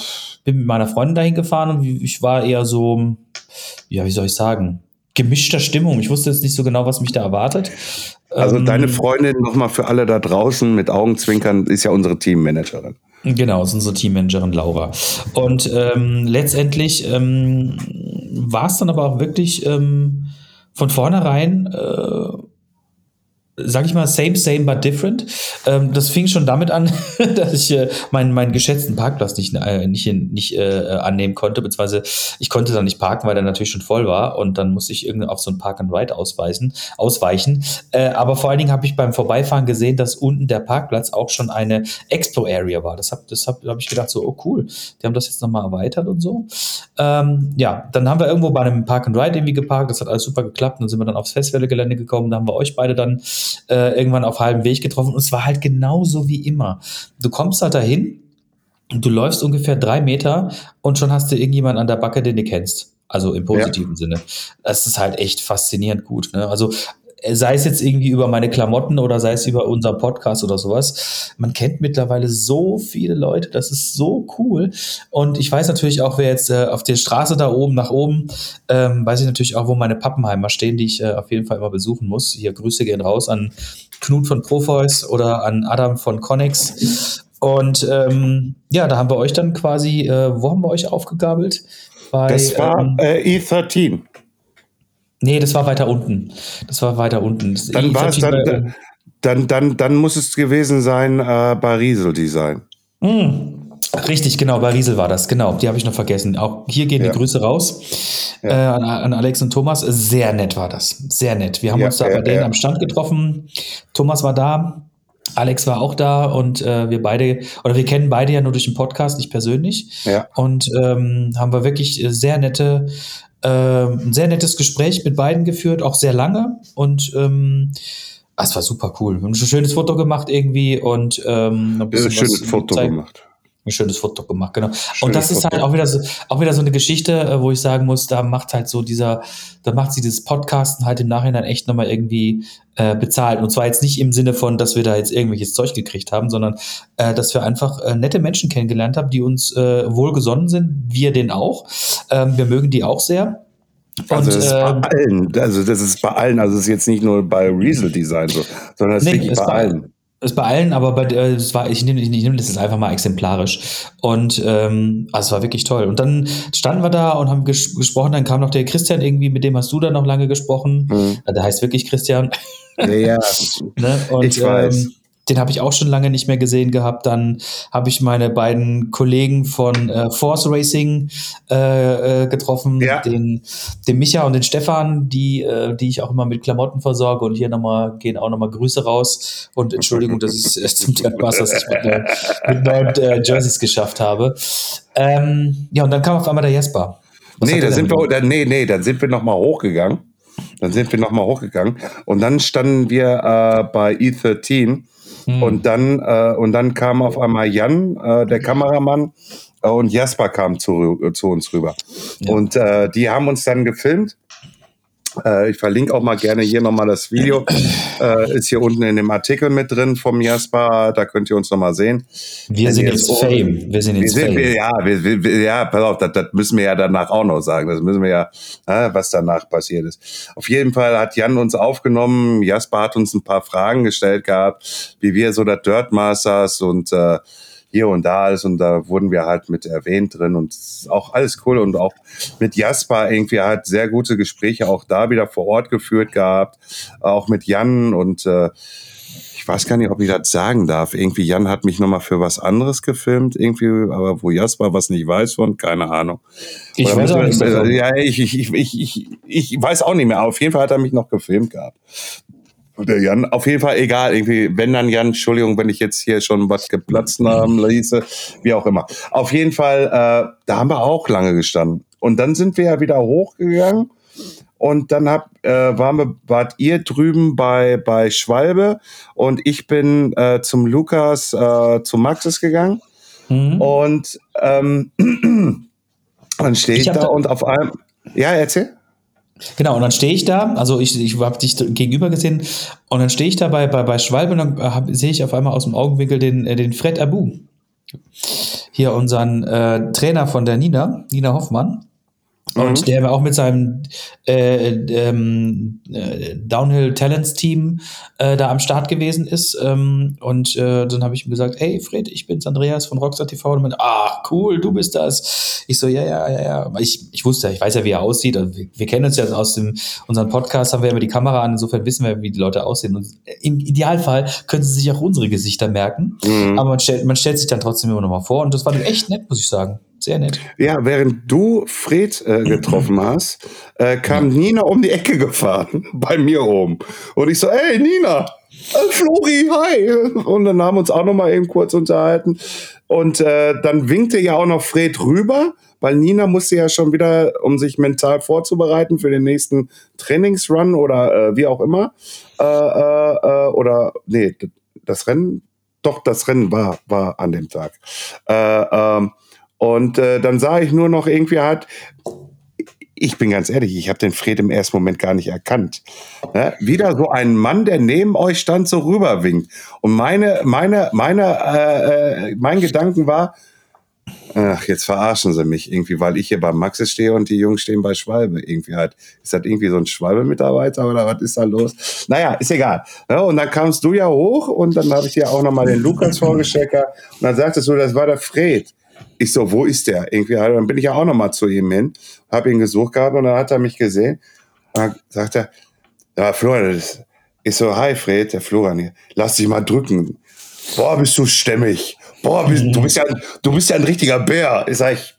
bin mit meiner Freundin dahin gefahren und ich war eher so, ja, wie soll ich sagen, gemischter Stimmung. Ich wusste jetzt nicht so genau, was mich da erwartet. Also ähm, deine Freundin nochmal für alle da draußen mit Augenzwinkern ist ja unsere Teammanagerin. Genau, ist unsere Teammanagerin Laura. Und ähm, letztendlich ähm, war es dann aber auch wirklich ähm, von vornherein äh, sag ich mal, same, same, but different. Ähm, das fing schon damit an, dass ich äh, meinen, meinen geschätzten Parkplatz nicht, äh, nicht, nicht äh, annehmen konnte, beziehungsweise ich konnte da nicht parken, weil der natürlich schon voll war und dann musste ich irgendwie auf so ein Park and Ride ausweisen, ausweichen. Äh, aber vor allen Dingen habe ich beim Vorbeifahren gesehen, dass unten der Parkplatz auch schon eine Expo-Area war. Das habe das hab, hab ich gedacht, so, oh cool, die haben das jetzt nochmal erweitert und so. Ähm, ja, dann haben wir irgendwo bei einem Park and Ride irgendwie geparkt, das hat alles super geklappt, dann sind wir dann aufs Festwelle-Gelände gekommen, da haben wir euch beide dann äh, irgendwann auf halbem Weg getroffen und es war halt genauso wie immer. Du kommst halt dahin, du läufst ungefähr drei Meter und schon hast du irgendjemanden an der Backe, den du kennst. Also im positiven ja. Sinne. Das ist halt echt faszinierend gut. Ne? Also sei es jetzt irgendwie über meine Klamotten oder sei es über unseren Podcast oder sowas. Man kennt mittlerweile so viele Leute, das ist so cool. Und ich weiß natürlich auch, wer jetzt äh, auf der Straße da oben nach oben, ähm, weiß ich natürlich auch, wo meine Pappenheimer stehen, die ich äh, auf jeden Fall immer besuchen muss. Hier Grüße gehen raus an Knut von Profois oder an Adam von Connex. Und ähm, ja, da haben wir euch dann quasi, äh, wo haben wir euch aufgegabelt? Bei, das war ähm, äh, E13. Nee, das war weiter unten. Das war weiter unten. Das dann war es dann, dann, dann, dann muss es gewesen sein äh, bei Riesel Design. Mm. Richtig, genau, bei Riesel war das, genau. Die habe ich noch vergessen. Auch hier gehen ja. die Grüße raus ja. äh, an, an, Alex und Thomas. Sehr nett war das. Sehr nett. Wir haben ja, uns da bei denen am Stand getroffen. Thomas war da. Alex war auch da und äh, wir beide, oder wir kennen beide ja nur durch den Podcast, nicht persönlich. Ja. Und ähm, haben wir wirklich sehr nette ähm, ein sehr nettes Gespräch mit beiden geführt, auch sehr lange. Und ähm, ah, es war super cool. Wir haben ein schönes Foto gemacht irgendwie und ähm, ein, ein schönes Foto gezeigt. gemacht ein schönes Foto gemacht, genau. Schönes und das ist halt auch wieder so, auch wieder so eine Geschichte, äh, wo ich sagen muss, da macht halt so dieser, da macht sie dieses Podcasten halt im Nachhinein echt nochmal irgendwie äh, bezahlt. Und zwar jetzt nicht im Sinne von, dass wir da jetzt irgendwelches Zeug gekriegt haben, sondern äh, dass wir einfach äh, nette Menschen kennengelernt haben, die uns äh, wohlgesonnen sind, wir den auch. Ähm, wir mögen die auch sehr. Also das ist bei ähm, allen, also das ist bei allen, also es ist jetzt nicht nur bei Riesel Design so, sondern es nee, ist wirklich bei allen ist bei allen, aber bei, äh, es war, ich nehme ich nehm das jetzt einfach mal exemplarisch. Und ähm, also es war wirklich toll. Und dann standen wir da und haben ges gesprochen, dann kam noch der Christian irgendwie, mit dem hast du dann noch lange gesprochen. Mhm. Der heißt wirklich Christian. Ja, ja. ne? Und, ich weiß. Ähm, den habe ich auch schon lange nicht mehr gesehen gehabt. Dann habe ich meine beiden Kollegen von äh, Force Racing äh, äh, getroffen, ja. den, den Micha und den Stefan, die, äh, die ich auch immer mit Klamotten versorge. Und hier nochmal gehen auch nochmal Grüße raus. Und Entschuldigung, dass ich es zum Thema dass ich mit, ne, mit neuen äh, Jerseys geschafft habe. Ähm, ja, und dann kam auf einmal der Jesper. Was nee, da sind wir, da, nee, nee, dann sind wir nochmal hochgegangen. Dann sind wir nochmal hochgegangen. Und dann standen wir äh, bei E13 Mhm. Und dann, äh, und dann kam auf einmal Jan, äh, der Kameramann, äh, und Jasper kam zu, zu uns rüber. Ja. Und äh, die haben uns dann gefilmt äh, ich verlinke auch mal gerne hier nochmal das Video. Äh, ist hier unten in dem Artikel mit drin vom Jasper. Da könnt ihr uns nochmal sehen. Wir sind jetzt Fame. Wir sind jetzt wir Fame. Wir, ja, wir, wir, ja, pass auf, das, das, müssen wir ja danach auch noch sagen. Das müssen wir ja, äh, was danach passiert ist. Auf jeden Fall hat Jan uns aufgenommen. Jasper hat uns ein paar Fragen gestellt gehabt, wie wir so der Dirt Masters und äh, hier und da ist und da wurden wir halt mit erwähnt drin und auch alles cool und auch mit Jasper irgendwie hat sehr gute Gespräche auch da wieder vor Ort geführt gehabt, auch mit Jan und äh, ich weiß gar nicht, ob ich das sagen darf. Irgendwie Jan hat mich nochmal für was anderes gefilmt, irgendwie, aber wo Jasper was nicht weiß von, keine Ahnung. Ich Oder weiß auch nicht. Ja, ich, ich, ich, ich, ich, ich weiß auch nicht mehr. Auf jeden Fall hat er mich noch gefilmt gehabt. Der Jan, auf jeden Fall egal, irgendwie, wenn dann Jan, Entschuldigung, wenn ich jetzt hier schon was geplatzt haben ließe, wie auch immer. Auf jeden Fall, äh, da haben wir auch lange gestanden. Und dann sind wir ja wieder hochgegangen und dann hab, äh, waren wir, wart ihr drüben bei, bei Schwalbe und ich bin äh, zum Lukas, äh, zu Maxis gegangen. Mhm. Und ähm, dann stehe ich, ich da und auf einmal, ja, erzähl. Genau, und dann stehe ich da, also ich, ich habe dich gegenüber gesehen, und dann stehe ich da bei, bei, bei Schwalbe und dann äh, sehe ich auf einmal aus dem Augenwinkel den, äh, den Fred Abu. Hier unseren äh, Trainer von der Nina, Nina Hoffmann. Und mhm. der auch mit seinem äh, ähm, äh, Downhill Talents Team äh, da am Start gewesen ist. Ähm, und äh, dann habe ich ihm gesagt, hey Fred, ich bin's Andreas von Rockstar TV. Und meinte, ah, cool, du bist das. Ich so, ja, ja, ja, ja. Ich, ich wusste, ich weiß ja, wie er aussieht. Und wir, wir kennen uns ja aus dem unseren Podcast, haben wir immer die Kamera an. Insofern wissen wir, wie die Leute aussehen. Und im Idealfall können sie sich auch unsere Gesichter merken. Mhm. Aber man stellt, man stellt sich dann trotzdem immer noch mal vor. Und das war dann echt nett, muss ich sagen. Sehr nett. Ja, während du Fred äh, getroffen hast, äh, kam Nina um die Ecke gefahren, bei mir oben. Und ich so, ey, Nina, äh, Flori, hi. Und dann haben wir uns auch noch mal eben kurz unterhalten. Und äh, dann winkte ja auch noch Fred rüber, weil Nina musste ja schon wieder, um sich mental vorzubereiten für den nächsten Trainingsrun oder äh, wie auch immer. Äh oder, nee, das Rennen, doch, das Rennen war, war an dem Tag. Äh, ähm, und äh, dann sah ich nur noch irgendwie halt, ich bin ganz ehrlich, ich habe den Fred im ersten Moment gar nicht erkannt. Ne? Wieder so ein Mann, der neben euch stand, so rüberwinkt. Und meine, meine, meine, äh, äh, mein Gedanken war, ach, jetzt verarschen sie mich irgendwie, weil ich hier bei Maxis stehe und die Jungs stehen bei Schwalbe. Irgendwie halt, ist das irgendwie so ein Schwalbe-Mitarbeiter oder was ist da los? Naja, ist egal. Ja, und dann kamst du ja hoch und dann habe ich dir auch nochmal den Lukas vorgestellt und dann sagtest du, das war der Fred. Ich so, wo ist der? Irgendwie, dann bin ich ja auch noch mal zu ihm hin, habe ihn gesucht gehabt und dann hat er mich gesehen. Und dann sagt er, ja, Florian, das ist so, hi Fred, der Florian lass dich mal drücken. Boah, bist du stämmig. Boah, bist, du, bist ja, du bist ja ein richtiger Bär. Ich sag, ich,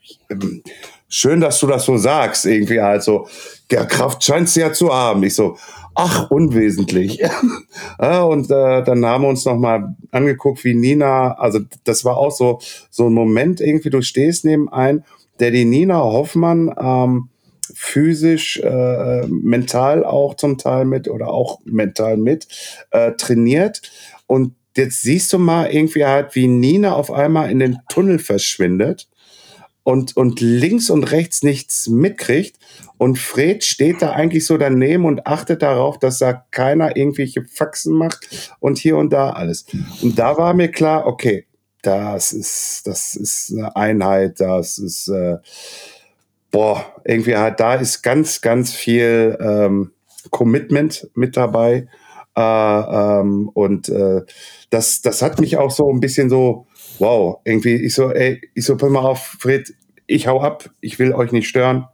schön, dass du das so sagst, irgendwie halt so. Der Kraft scheint du ja zu haben. Ich so, ach, unwesentlich. ja, und äh, dann haben wir uns nochmal angeguckt, wie Nina, also das war auch so, so ein Moment irgendwie, du stehst neben ein, der die Nina Hoffmann ähm, physisch, äh, mental auch zum Teil mit oder auch mental mit äh, trainiert. Und jetzt siehst du mal irgendwie halt, wie Nina auf einmal in den Tunnel verschwindet und, und links und rechts nichts mitkriegt. Und Fred steht da eigentlich so daneben und achtet darauf, dass da keiner irgendwelche Faxen macht und hier und da alles. Und da war mir klar, okay, das ist, das ist eine Einheit, das ist, äh, boah, irgendwie halt, da ist ganz, ganz viel ähm, Commitment mit dabei. Äh, ähm, und äh, das, das hat mich auch so ein bisschen so, wow, irgendwie, ich so, ey, ich so, pass mal auf, Fred, ich hau ab, ich will euch nicht stören.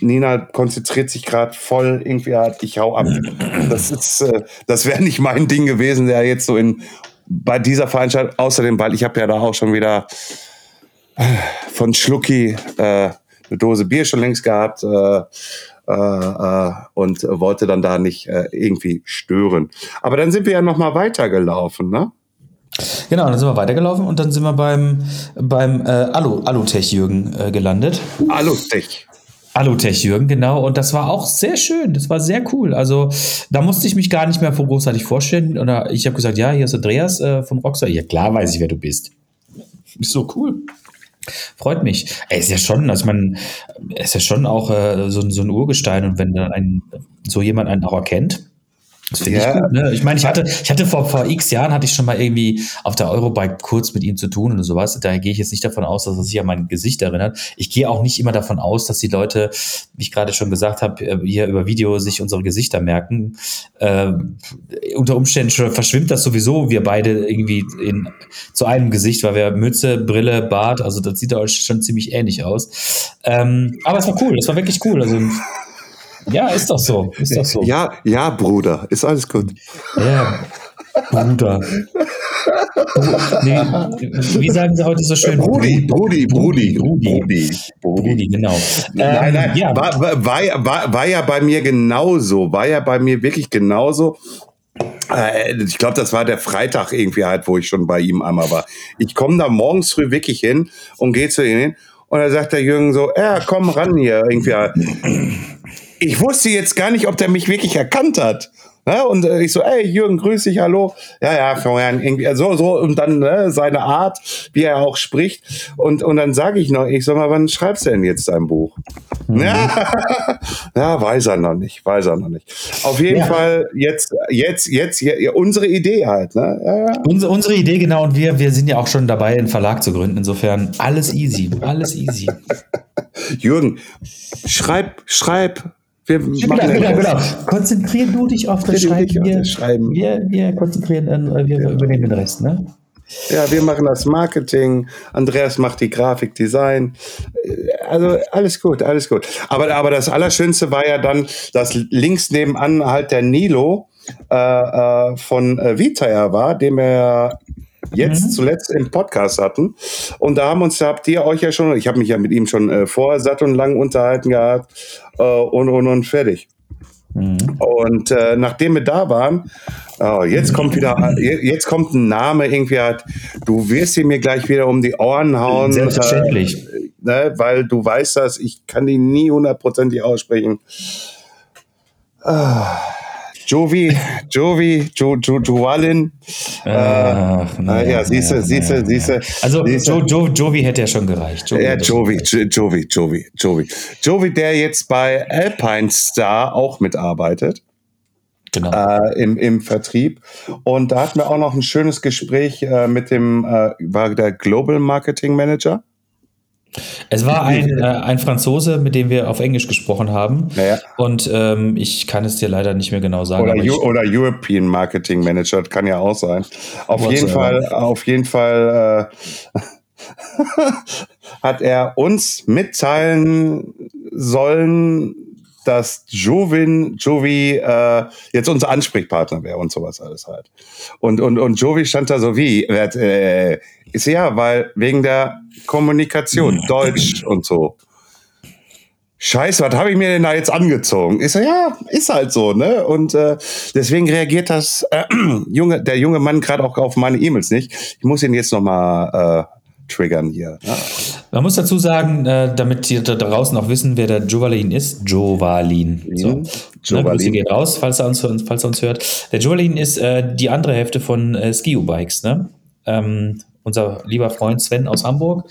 Nina konzentriert sich gerade voll irgendwie halt, ich hau ab. Das ist, äh, das wäre nicht mein Ding gewesen, der jetzt so in bei dieser Veranstaltung, außerdem, weil ich habe ja da auch schon wieder äh, von Schlucki äh, eine Dose Bier schon längst gehabt äh, äh, äh, und wollte dann da nicht äh, irgendwie stören. Aber dann sind wir ja noch mal weitergelaufen, ne? Genau, dann sind wir weitergelaufen und dann sind wir beim, beim äh, Alu, Alutech Jürgen äh, gelandet. Alutech. Alutech Jürgen, genau. Und das war auch sehr schön. Das war sehr cool. Also da musste ich mich gar nicht mehr großartig vorstellen. Oder ich habe gesagt, ja, hier ist Andreas äh, von Rockstar. Ja, klar weiß ich, wer du bist. Ist so cool. Freut mich. Er ist ja schon, also man, ist ja schon auch äh, so, so ein Urgestein und wenn dann ein, so jemand einen auch erkennt, das finde ja. ich gut. Ne? Ich meine, ich hatte, ich hatte vor, vor x Jahren hatte ich schon mal irgendwie auf der Eurobike kurz mit ihm zu tun und sowas. Daher gehe ich jetzt nicht davon aus, dass er sich an mein Gesicht erinnert. Ich gehe auch nicht immer davon aus, dass die Leute, wie ich gerade schon gesagt habe, äh, hier über Video sich unsere Gesichter merken. Äh, unter Umständen verschwimmt das sowieso, wir beide irgendwie in, zu einem Gesicht, weil wir Mütze, Brille, Bart, also das sieht da schon ziemlich ähnlich aus. Ähm, aber es war cool, es war wirklich cool. Also ja, ist doch so. Ist doch so. Ja, ja, Bruder. Ist alles gut. Ja, Bruder. nee, wie sagen Sie heute so schön? Brudi, Brudi, Brudi, Brudi. Brudi, genau. Nein, nein, ähm, ja. war, war, war, war ja bei mir genauso. War ja bei mir wirklich genauso. Äh, ich glaube, das war der Freitag irgendwie halt, wo ich schon bei ihm einmal war. Ich komme da morgens früh wirklich hin und gehe zu ihm hin und dann sagt der Jürgen so, ja, komm ran hier irgendwie. Ich wusste jetzt gar nicht, ob der mich wirklich erkannt hat. Ne? Und äh, ich so, ey, Jürgen, grüß dich, hallo. Ja, ja, Florian, irgendwie, so, so, und dann ne, seine Art, wie er auch spricht. Und, und dann sage ich noch, ich sag mal, wann schreibst du denn jetzt dein Buch? Mhm. Ja, ja, weiß er noch nicht, weiß er noch nicht. Auf jeden ja. Fall jetzt, jetzt, jetzt, jetzt, unsere Idee halt. Ne? Ja. Unsere, unsere Idee, genau, und wir, wir sind ja auch schon dabei, einen Verlag zu gründen. Insofern alles easy, alles easy. Jürgen, schreib, schreib, wir genau, genau, genau. Konzentrieren du dich auf das Schreiben. Wir, Schreiben. Wir, wir konzentrieren, äh, wir übernehmen den Rest, ne? Ja, wir machen das Marketing, Andreas macht die Grafik, Design. Also alles gut, alles gut. Aber, aber das Allerschönste war ja dann, dass links nebenan halt der Nilo äh, äh, von äh, Vitair war, dem er jetzt mhm. zuletzt im Podcast hatten. Und da haben uns, da habt ihr euch ja schon, ich habe mich ja mit ihm schon äh, vorher satt und lang unterhalten gehabt äh, und, und, und fertig. Mhm. Und äh, nachdem wir da waren, oh, jetzt kommt wieder, jetzt kommt ein Name irgendwie halt, du wirst ihn mir gleich wieder um die Ohren hauen. Selbstverständlich. Äh, ne, weil du weißt das, ich kann die nie hundertprozentig aussprechen. Ah. Jovi, Jovi, jo, jo, Joalin. Ach, äh, ja, siehst du, siehst du, siehst du. Also jo, jo, Jovi hätte ja schon gereicht. Jovi ja, Jovi, Jovi, Jovi, Jovi. Jovi, der jetzt bei Alpine Star auch mitarbeitet. Genau. Äh, im, im Vertrieb. Und da hatten wir auch noch ein schönes Gespräch äh, mit dem, äh, war der Global Marketing Manager. Es war ein, äh, ein Franzose, mit dem wir auf Englisch gesprochen haben. Ja. Und ähm, ich kann es dir leider nicht mehr genau sagen. Oder, ich, oder European Marketing Manager, kann ja auch sein. Auf jeden Fall, auf jeden Fall äh, hat er uns mitteilen sollen, dass Jovin, Jovi äh, jetzt unser Ansprechpartner wäre und sowas alles halt. Und, und, und Jovi stand da so wie, äh, ja, weil wegen der Kommunikation, Deutsch und so. Scheiße, was habe ich mir denn da jetzt angezogen? Ist ja, ist halt so, ne? Und äh, deswegen reagiert das äh, junge, der junge Mann gerade auch auf meine E-Mails nicht. Ich muss ihn jetzt noch mal äh, triggern hier. Ja. Man muss dazu sagen, äh, damit die da draußen auch wissen, wer der Jovalin ist. Jovalin. So. Mhm. Jovalin. Ne, geht raus, falls er, uns, falls er uns hört. Der Jovalin ist äh, die andere Hälfte von äh, Ski-U-Bikes. Ne? Ähm, unser lieber Freund Sven aus Hamburg.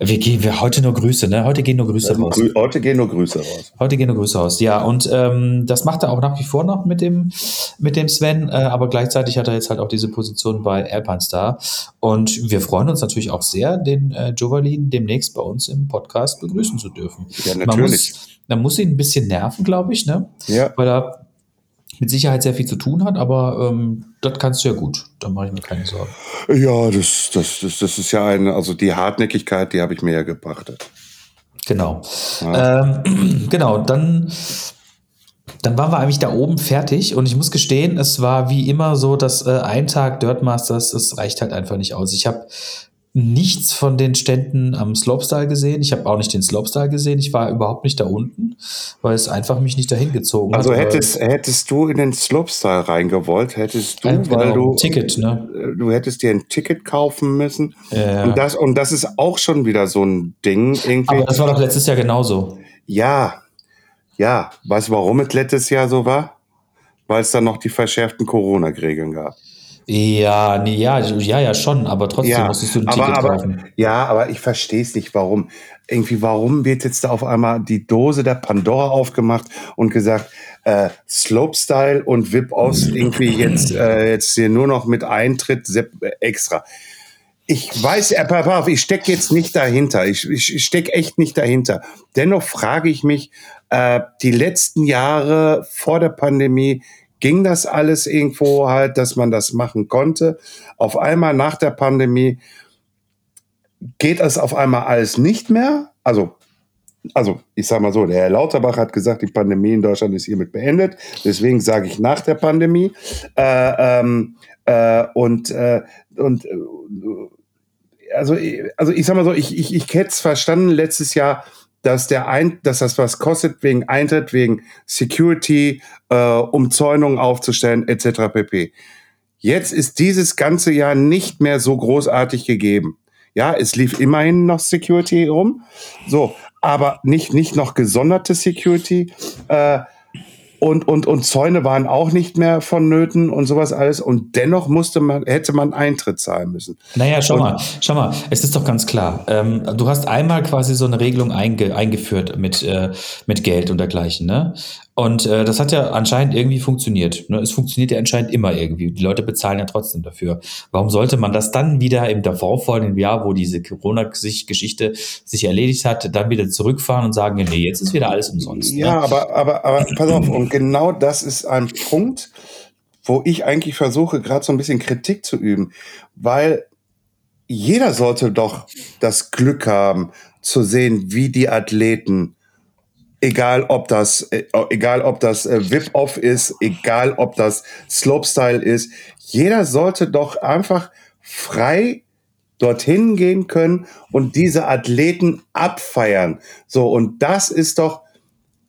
Wir gehen wir heute nur Grüße, ne? Heute gehen nur Grüße raus. Heute gehen nur Grüße raus. Heute gehen nur Grüße raus. Ja, und ähm, das macht er auch nach wie vor noch mit dem mit dem Sven, äh, aber gleichzeitig hat er jetzt halt auch diese Position bei Alpine Star und wir freuen uns natürlich auch sehr, den äh, Jovalin demnächst bei uns im Podcast begrüßen zu dürfen. Ja, natürlich. Man muss, man muss ihn ein bisschen nerven, glaube ich, ne? Ja. Weil er mit Sicherheit sehr viel zu tun hat, aber ähm, das kannst du ja gut. Da mache ich mir keine Sorgen. Ja, das, das, das, das ist ja eine, also die Hartnäckigkeit, die habe ich mir ja gepachtet. Genau. Ja. Ähm, genau, dann, dann waren wir eigentlich da oben fertig und ich muss gestehen, es war wie immer so, dass äh, ein Tag Dirt Masters, das reicht halt einfach nicht aus. Ich habe nichts von den Ständen am Slopestyle gesehen. Ich habe auch nicht den Slopestyle gesehen. Ich war überhaupt nicht da unten, weil es einfach mich nicht dahin gezogen also hat. Also hättest, hättest du in den Slopestyle reingewollt, hättest du, genau, weil du Ticket, ne? Äh, du hättest dir ein Ticket kaufen müssen. Ja. Und das und das ist auch schon wieder so ein Ding irgendwie. Aber das war doch letztes Jahr genauso. Ja, ja. Weißt du, warum es letztes Jahr so war? Weil es dann noch die verschärften Corona-Regeln gab. Ja, nee, ja, ja, ja, schon, aber trotzdem ja, musstest du ein aber, Ticket aber, kaufen. Ja, aber ich verstehe es nicht, warum. Irgendwie, warum wird jetzt da auf einmal die Dose der Pandora aufgemacht und gesagt, äh, Slopestyle und VIP aus irgendwie jetzt, äh, jetzt hier nur noch mit Eintritt extra. Ich weiß, äh, ich stecke jetzt nicht dahinter. Ich, ich stecke echt nicht dahinter. Dennoch frage ich mich, äh, die letzten Jahre vor der Pandemie, ging das alles irgendwo halt, dass man das machen konnte. Auf einmal nach der Pandemie geht es auf einmal alles nicht mehr. Also, also ich sage mal so, der Herr Lauterbach hat gesagt, die Pandemie in Deutschland ist hiermit beendet. Deswegen sage ich nach der Pandemie. Äh, ähm, äh, und äh, und äh, also, also ich sag mal so, ich, ich, ich hätte es verstanden letztes Jahr, dass der ein, dass das was kostet wegen Eintritt, wegen Security, äh, Umzäunungen aufzustellen, etc. pp. Jetzt ist dieses ganze Jahr nicht mehr so großartig gegeben. Ja, es lief immerhin noch Security rum. So, aber nicht, nicht noch gesonderte Security. Äh, und, und, und Zäune waren auch nicht mehr vonnöten und sowas alles. Und dennoch musste man, hätte man Eintritt zahlen müssen. Naja, schau und, mal, schau mal, es ist doch ganz klar. Ähm, du hast einmal quasi so eine Regelung einge, eingeführt mit, äh, mit Geld und dergleichen, ne? Und äh, das hat ja anscheinend irgendwie funktioniert. Ne? Es funktioniert ja anscheinend immer irgendwie. Die Leute bezahlen ja trotzdem dafür. Warum sollte man das dann wieder im darauffolgenden Jahr, wo diese Corona-Geschichte sich erledigt hat, dann wieder zurückfahren und sagen, nee, jetzt ist wieder alles umsonst. Ne? Ja, aber, aber, aber pass auf, und genau das ist ein Punkt, wo ich eigentlich versuche, gerade so ein bisschen Kritik zu üben, weil jeder sollte doch das Glück haben, zu sehen, wie die Athleten egal ob das, äh, egal ob das äh, Whip-Off ist, egal ob das Slopestyle ist, jeder sollte doch einfach frei dorthin gehen können und diese Athleten abfeiern. So, und das ist doch,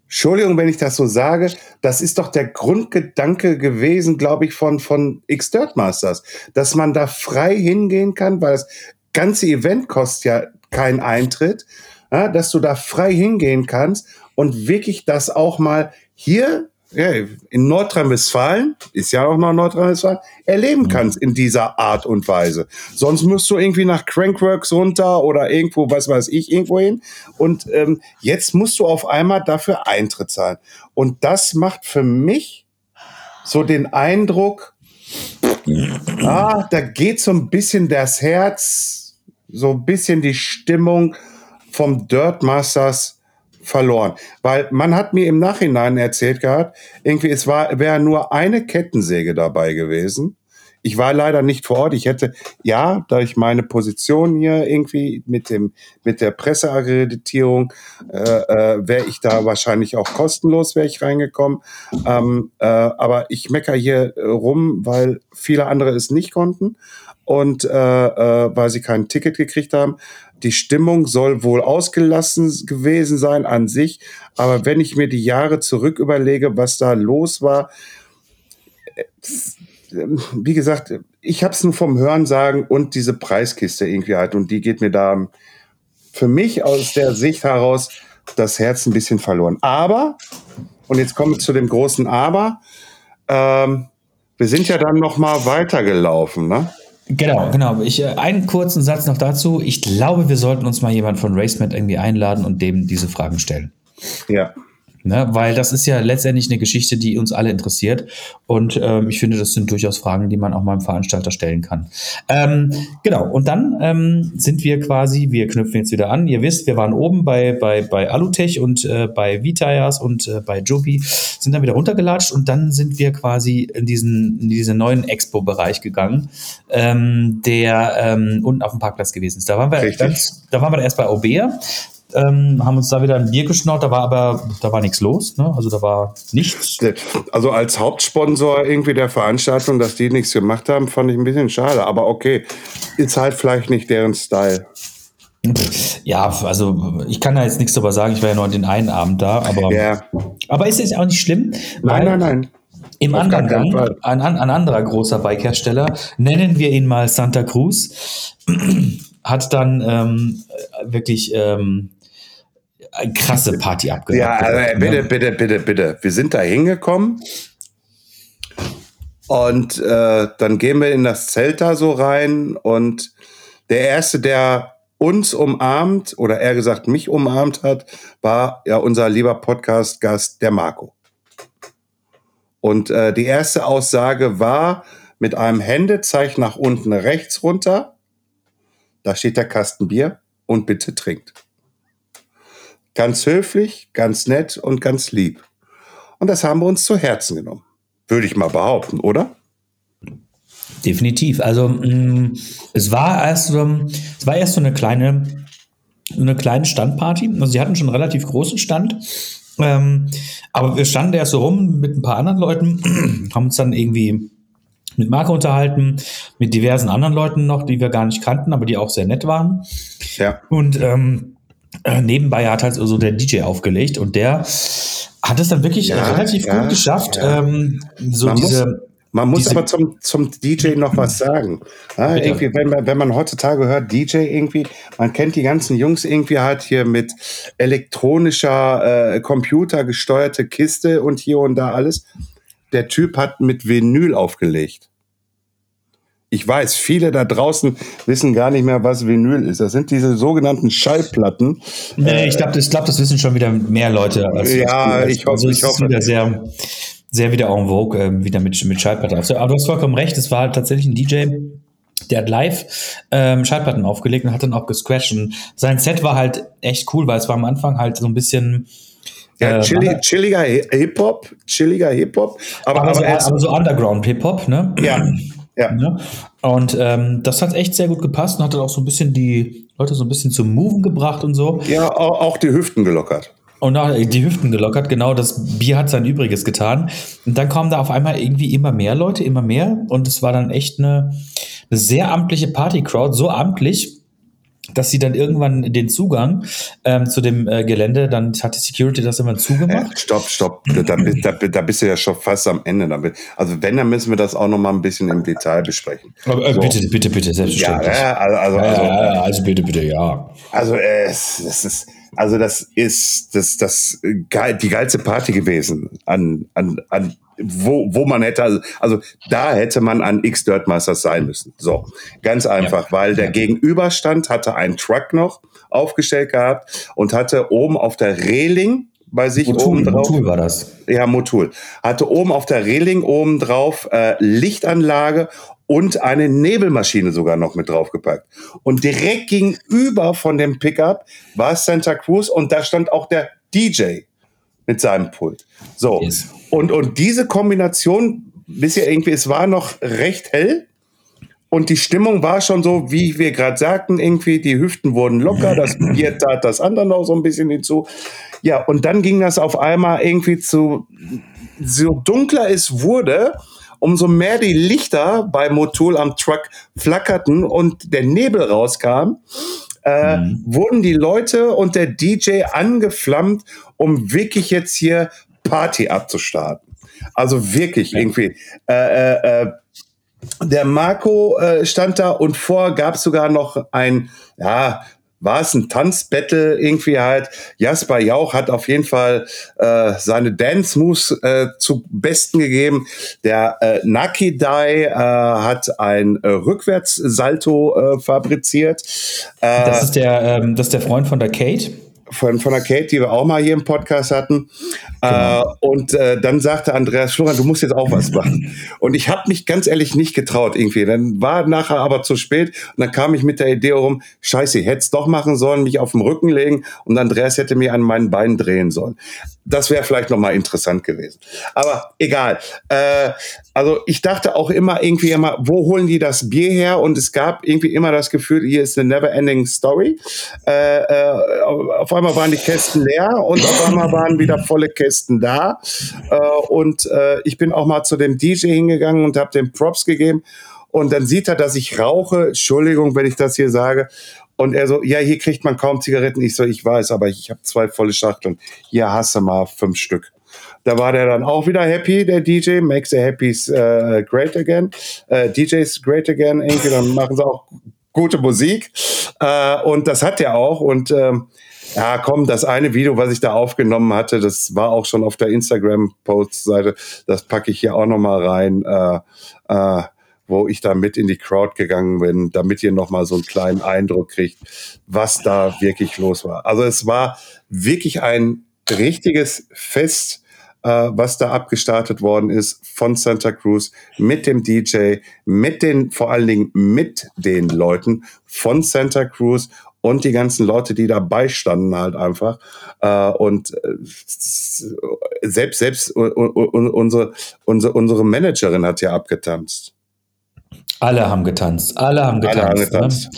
Entschuldigung, wenn ich das so sage, das ist doch der Grundgedanke gewesen, glaube ich, von, von X-Dirt Masters, dass man da frei hingehen kann, weil das ganze Event kostet ja keinen Eintritt, ja, dass du da frei hingehen kannst und wirklich das auch mal hier in Nordrhein-Westfalen, ist ja auch noch Nordrhein-Westfalen, erleben mhm. kannst in dieser Art und Weise. Sonst musst du irgendwie nach Crankworks runter oder irgendwo, was weiß ich, irgendwo hin. Und ähm, jetzt musst du auf einmal dafür Eintritt zahlen. Und das macht für mich so den Eindruck, ah, da geht so ein bisschen das Herz, so ein bisschen die Stimmung vom Dirt Masters verloren. Weil man hat mir im Nachhinein erzählt gehabt, irgendwie, es war, wäre nur eine Kettensäge dabei gewesen. Ich war leider nicht vor Ort. Ich hätte, ja, da ich meine Position hier irgendwie mit dem, mit der Presseakkreditierung, äh, äh, wäre ich da wahrscheinlich auch kostenlos, wäre ich reingekommen. Ähm, äh, aber ich mecker hier rum, weil viele andere es nicht konnten und äh, äh, weil sie kein Ticket gekriegt haben. Die Stimmung soll wohl ausgelassen gewesen sein an sich. Aber wenn ich mir die Jahre zurück überlege, was da los war, äh, wie gesagt, ich habe es nur vom Hören sagen und diese Preiskiste irgendwie halt. Und die geht mir da für mich aus der Sicht heraus das Herz ein bisschen verloren. Aber, und jetzt kommen wir zu dem großen Aber, ähm, wir sind ja dann noch mal weitergelaufen, ne? Genau, genau. Ich, äh, einen kurzen Satz noch dazu. Ich glaube, wir sollten uns mal jemand von RaceMed irgendwie einladen und dem diese Fragen stellen. Ja. Ne, weil das ist ja letztendlich eine Geschichte, die uns alle interessiert. Und ähm, ich finde, das sind durchaus Fragen, die man auch mal einem Veranstalter stellen kann. Ähm, genau, und dann ähm, sind wir quasi, wir knüpfen jetzt wieder an. Ihr wisst, wir waren oben bei, bei, bei Alutech und äh, bei Vitayas und äh, bei Joby, sind dann wieder runtergelatscht und dann sind wir quasi in diesen, in diesen neuen Expo-Bereich gegangen, ähm, der ähm, unten auf dem Parkplatz gewesen ist. Da waren wir, ganz, da waren wir erst bei Aubert ähm, haben uns da wieder ein Bier geschnaut, da war aber, da war nichts los, ne? Also da war nichts. Also als Hauptsponsor irgendwie der Veranstaltung, dass die nichts gemacht haben, fand ich ein bisschen schade. Aber okay, ist halt vielleicht nicht deren Style. Ja, also ich kann da jetzt nichts darüber sagen, ich war ja nur den einen Abend da, aber, ja. aber ist es auch nicht schlimm? Nein, nein, nein. Im Auf anderen Gang, ein, ein anderer großer Bikehersteller, nennen wir ihn mal Santa Cruz, hat dann ähm, wirklich ähm, krasse Party abgehört. Ja, also, bitte, bitte, bitte, bitte. Wir sind da hingekommen und äh, dann gehen wir in das Zelt da so rein und der Erste, der uns umarmt oder eher gesagt mich umarmt hat, war ja unser lieber Podcast-Gast, der Marco. Und äh, die erste Aussage war mit einem Händezeichen nach unten rechts runter. Da steht der Kasten Bier und bitte trinkt. Ganz höflich, ganz nett und ganz lieb. Und das haben wir uns zu Herzen genommen. Würde ich mal behaupten, oder? Definitiv. Also mm, es war erst, es war erst so eine kleine, eine kleine Standparty. Also sie hatten schon einen relativ großen Stand. Ähm, aber wir standen erst so rum mit ein paar anderen Leuten, haben uns dann irgendwie mit Marco unterhalten, mit diversen anderen Leuten noch, die wir gar nicht kannten, aber die auch sehr nett waren. Ja. Und ähm, äh, nebenbei hat halt so der DJ aufgelegt und der hat es dann wirklich ja, relativ ja, gut geschafft, ja. ähm, so man diese. Muss, man muss aber zum, zum DJ noch was sagen. Ja, irgendwie, wenn, man, wenn man heutzutage hört, DJ irgendwie, man kennt die ganzen Jungs irgendwie halt hier mit elektronischer, äh, computergesteuerte Kiste und hier und da alles. Der Typ hat mit Vinyl aufgelegt. Ich weiß, viele da draußen wissen gar nicht mehr, was Vinyl ist. Das sind diese sogenannten Schallplatten. Nee, ich glaube, das, glaub, das wissen schon wieder mehr Leute. Als ja, ich, hoffe, also ich hoffe. Wieder sehr, sehr wieder en vogue, äh, wieder mit, mit Schallplatten. Aber du hast vollkommen recht, es war halt tatsächlich ein DJ, der hat live ähm, Schallplatten aufgelegt und hat dann auch gescratcht. Und sein Set war halt echt cool, weil es war am Anfang halt so ein bisschen ja, äh, chilli, chilliger Hip-Hop, chilliger Hip-Hop. Aber, aber, aber, aber, so Underground-Hip-Hop, ne? Ja, ja. Ne? Und ähm, das hat echt sehr gut gepasst und hat dann auch so ein bisschen die Leute so ein bisschen zum Moven gebracht und so. Ja, auch die Hüften gelockert. Und auch die Hüften gelockert, genau, das Bier hat sein Übriges getan. Und dann kommen da auf einmal irgendwie immer mehr Leute, immer mehr. Und es war dann echt eine, eine sehr amtliche Party-Crowd, so amtlich, dass sie dann irgendwann den Zugang ähm, zu dem äh, Gelände, dann hat die Security das immer zugemacht. Äh, stopp, stopp, da, da, da, bist du ja schon fast am Ende damit. Also wenn, dann müssen wir das auch noch mal ein bisschen im Detail besprechen. Aber, äh, so. Bitte, bitte, bitte, selbstverständlich. Ja, also, also, also, ja, also bitte, bitte, ja. Also äh, es, es ist also das ist das, das geil, die geilste Party gewesen an, an, an wo, wo man hätte, also, also da hätte man an X-Dirt Masters sein müssen. So, ganz einfach, ja. weil der Gegenüberstand hatte einen Truck noch aufgestellt gehabt und hatte oben auf der Reling bei sich Motul, oben drauf. Motul war das. Ja, Motul. Hatte oben auf der Reling oben drauf äh, Lichtanlage und eine Nebelmaschine sogar noch mit draufgepackt. Und direkt gegenüber von dem Pickup war Santa Cruz und da stand auch der DJ mit seinem Pult. So. Yes. Und, und diese Kombination, wisst ihr irgendwie, es war noch recht hell. Und die Stimmung war schon so, wie wir gerade sagten, irgendwie, die Hüften wurden locker, das Bier tat das andere noch so ein bisschen hinzu. Ja, und dann ging das auf einmal irgendwie zu, so dunkler es wurde, umso mehr die Lichter bei Motul am Truck flackerten und der Nebel rauskam, äh, mhm. wurden die Leute und der DJ angeflammt, um wirklich jetzt hier Party abzustarten. Also wirklich ja. irgendwie. Äh, äh, äh der Marco äh, stand da und vor gab es sogar noch ein, ja, war es ein Tanzbattle irgendwie halt. Jasper Jauch hat auf jeden Fall äh, seine Dance Moves äh, zu besten gegeben. Der äh, Naki Dai äh, hat ein äh, Rückwärtssalto äh, fabriziert. Äh, das ist der, ähm, das ist der Freund von der Kate von, von der Kate, die wir auch mal hier im Podcast hatten. Genau. Äh, und äh, dann sagte Andreas Florian, du musst jetzt auch was machen. Und ich habe mich ganz ehrlich nicht getraut irgendwie. Dann war nachher aber zu spät und dann kam ich mit der Idee rum, scheiße, ich hätte es doch machen sollen, mich auf den Rücken legen und Andreas hätte mir an meinen Beinen drehen sollen. Das wäre vielleicht nochmal interessant gewesen. Aber egal. Äh, also ich dachte auch immer irgendwie immer, wo holen die das Bier her? Und es gab irgendwie immer das Gefühl, hier ist eine never-ending Story. Äh, äh, auf einmal waren die Kästen leer und auf einmal waren wieder volle Kästen da. Äh, und äh, ich bin auch mal zu dem DJ hingegangen und habe dem Props gegeben. Und dann sieht er, dass ich rauche. Entschuldigung, wenn ich das hier sage. Und er so, ja, hier kriegt man kaum Zigaretten. Ich so, ich weiß, aber ich habe zwei volle Schachteln. Hier hasse mal fünf Stück. Da war der dann auch wieder happy, der DJ, makes the happies uh, great again. Uh, DJs great again, irgendwie, dann machen sie auch gute Musik. Uh, und das hat er auch. Und ähm, ja, komm, das eine Video, was ich da aufgenommen hatte, das war auch schon auf der Instagram-Post-Seite. Das packe ich hier auch nochmal rein. Äh, äh, wo ich da mit in die Crowd gegangen bin, damit ihr nochmal so einen kleinen Eindruck kriegt, was da wirklich los war. Also es war wirklich ein richtiges Fest, äh, was da abgestartet worden ist von Santa Cruz mit dem DJ, mit den, vor allen Dingen mit den Leuten von Santa Cruz und die ganzen Leute, die dabei standen halt einfach. Äh, und äh, selbst, selbst unsere, unsere, unsere Managerin hat ja abgetanzt. Alle haben getanzt, alle haben getanzt. Alle haben ne? getanzt.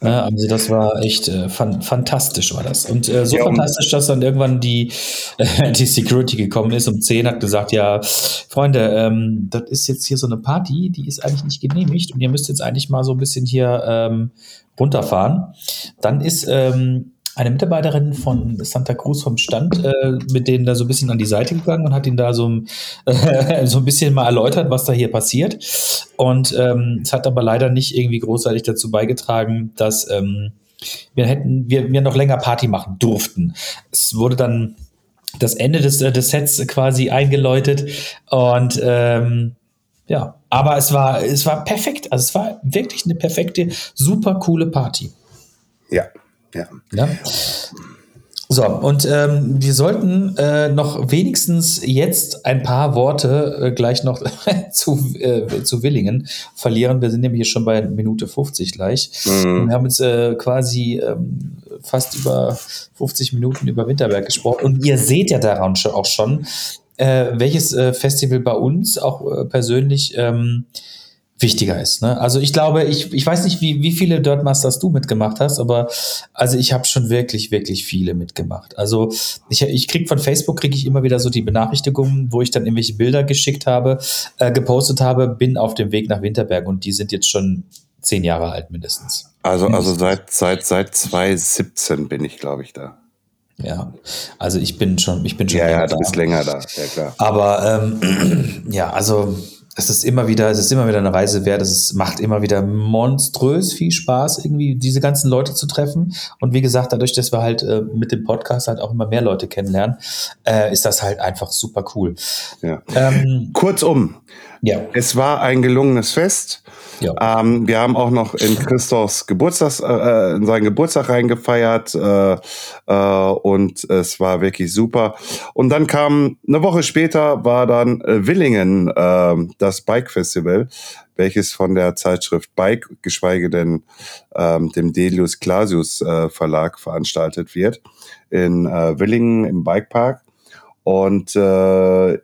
Ne? Also das war echt äh, fan fantastisch war das. Und äh, so ja, fantastisch, dass dann irgendwann die, äh, die Security gekommen ist um 10, hat gesagt, ja, Freunde, ähm, das ist jetzt hier so eine Party, die ist eigentlich nicht genehmigt und ihr müsst jetzt eigentlich mal so ein bisschen hier ähm, runterfahren. Dann ist ähm, eine Mitarbeiterin von Santa Cruz vom Stand äh, mit denen da so ein bisschen an die Seite gegangen und hat ihn da so, äh, so ein bisschen mal erläutert, was da hier passiert. Und ähm, es hat aber leider nicht irgendwie großartig dazu beigetragen, dass ähm, wir hätten, wir, wir noch länger Party machen durften. Es wurde dann das Ende des, äh, des Sets quasi eingeläutet und ähm, ja, aber es war, es war perfekt. Also es war wirklich eine perfekte, super coole Party. Ja, ja. ja? So, und ähm, wir sollten äh, noch wenigstens jetzt ein paar Worte äh, gleich noch zu, äh, zu Willingen verlieren. Wir sind nämlich schon bei Minute 50 gleich. Mhm. Wir haben jetzt äh, quasi ähm, fast über 50 Minuten über Winterberg gesprochen. Und ihr seht ja daran auch schon, äh, welches äh, Festival bei uns auch persönlich ähm, wichtiger ist. Ne? Also ich glaube, ich, ich weiß nicht, wie, wie viele Dirtmasters du mitgemacht hast, aber also ich habe schon wirklich, wirklich viele mitgemacht. Also ich, ich krieg von Facebook kriege ich immer wieder so die Benachrichtigungen, wo ich dann irgendwelche Bilder geschickt habe, äh, gepostet habe, bin auf dem Weg nach Winterberg und die sind jetzt schon zehn Jahre alt mindestens. Also, also seit, seit, seit 2017 bin ich, glaube ich, da. Ja, also ich bin schon, ich bin schon. Ja, ja, du bist länger da, ja klar. Aber ähm, ja, also es ist immer wieder, es ist immer wieder eine Reise wert. Es macht immer wieder monströs viel Spaß, irgendwie diese ganzen Leute zu treffen. Und wie gesagt, dadurch, dass wir halt äh, mit dem Podcast halt auch immer mehr Leute kennenlernen, äh, ist das halt einfach super cool. Ja. Ähm, Kurzum, ja. es war ein gelungenes Fest. Ja. Ähm, wir haben auch noch in Christophs Geburtstag, äh, in seinen Geburtstag reingefeiert äh, äh, und es war wirklich super. Und dann kam eine Woche später war dann äh, Willingen äh, das Bike Festival, welches von der Zeitschrift Bike, geschweige denn ähm, dem Delius Clasius äh, Verlag veranstaltet wird in äh, Willingen im Bikepark. Und äh,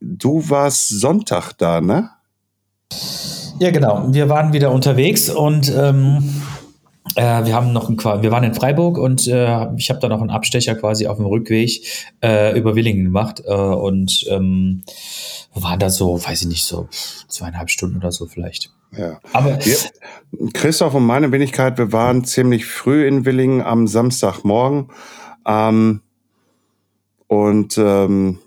du warst Sonntag da, ne? Ja, genau. Wir waren wieder unterwegs und ähm, äh, wir haben noch ein, wir waren in Freiburg und äh, ich habe da noch einen Abstecher quasi auf dem Rückweg äh, über Willingen gemacht äh, und ähm, waren da so, weiß ich nicht, so zweieinhalb Stunden oder so vielleicht. Ja. Aber ja. Christoph und meine Wenigkeit, wir waren ziemlich früh in Willingen am Samstagmorgen. Ähm, und ähm,